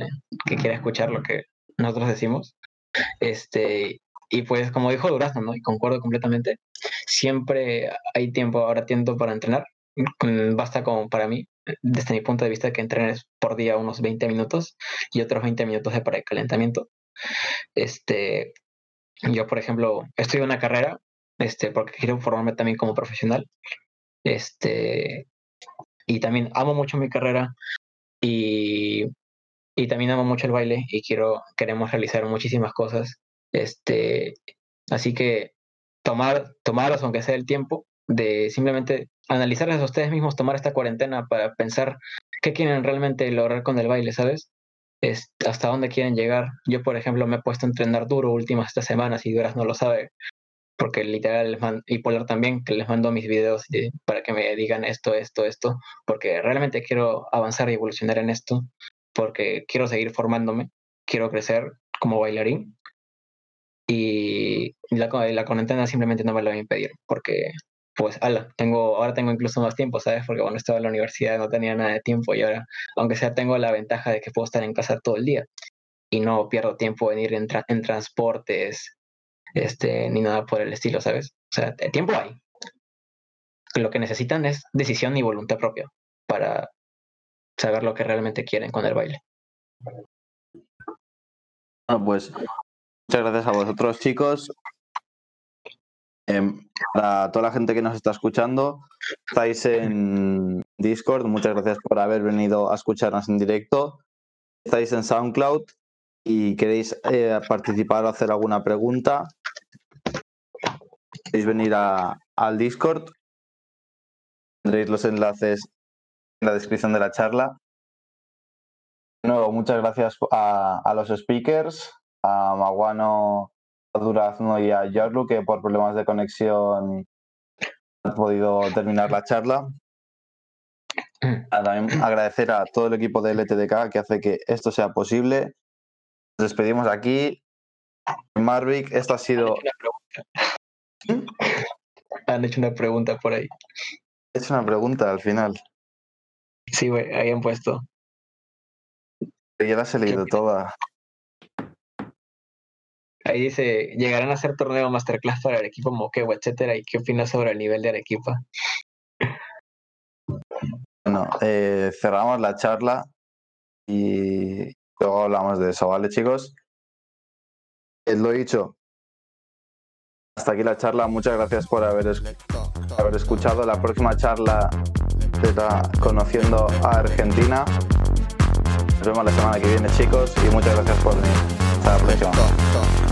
quiera escuchar lo que nosotros decimos. Este, y pues como dijo Durazno, ¿no? Y concuerdo completamente, siempre hay tiempo, ahora tiempo para entrenar. Mm, Basta como para mí, desde mi punto de vista, que entrenes por día unos 20 minutos y otros 20 minutos de precalentamiento. Este, yo, por ejemplo, estudio una carrera, este, porque quiero formarme también como profesional. Este, y también amo mucho mi carrera y, y también amo mucho el baile y quiero, queremos realizar muchísimas cosas. Este, así que tomar, tomaros, aunque sea el tiempo, de simplemente analizarles a ustedes mismos, tomar esta cuarentena para pensar qué quieren realmente lograr con el baile, ¿sabes? Es, hasta dónde quieren llegar. Yo, por ejemplo, me he puesto a entrenar duro últimas estas semanas y Duras no lo sabe, porque literal, les man- y Polar también, que les mando mis videos de- para que me digan esto, esto, esto, porque realmente quiero avanzar y evolucionar en esto, porque quiero seguir formándome, quiero crecer como bailarín y la, la cuarentena simplemente no me lo va a impedir, porque pues ala, tengo, ahora tengo incluso más tiempo, ¿sabes? Porque cuando estaba en la universidad no tenía nada de tiempo y ahora, aunque sea, tengo la ventaja de que puedo estar en casa todo el día y no pierdo tiempo en ir en, en transportes, este, ni nada por el estilo, ¿sabes? O sea, el tiempo hay. Lo que necesitan es decisión y voluntad propia para saber lo que realmente quieren con el baile. Bueno, pues muchas gracias a vosotros, chicos. Em, para toda la gente que nos está escuchando, estáis en Discord. Muchas gracias por haber venido a escucharnos en directo. Estáis en SoundCloud y queréis eh, participar o hacer alguna pregunta, podéis venir a- al Discord. Tendréis los enlaces en la descripción de la charla. De nuevo, muchas gracias a, a los speakers, a Maguano, Durazno y a Yorlu, que por problemas de conexión han podido terminar la charla. También agradecer a todo el equipo de LTDK que hace que esto sea posible. Nos despedimos aquí. Marvick, esta ha Han sido... hecho una pregunta. Han hecho una pregunta por ahí. He hecho una pregunta al final. Sí, güey, ahí han puesto. Ya la he leído toda. Ahí dice, llegarán a hacer torneo masterclass para Arequipa, Moquegua, etcétera. ¿Y qué opinas sobre el nivel de Arequipa? Bueno, eh, cerramos la charla y luego hablamos de eso, ¿vale, chicos? Eh, lo dicho. Hasta aquí la charla. Muchas gracias por haber, es- escuchado. La próxima charla será conociendo a Argentina. Nos vemos la semana que viene, chicos, y muchas gracias por venir. Hasta la próxima.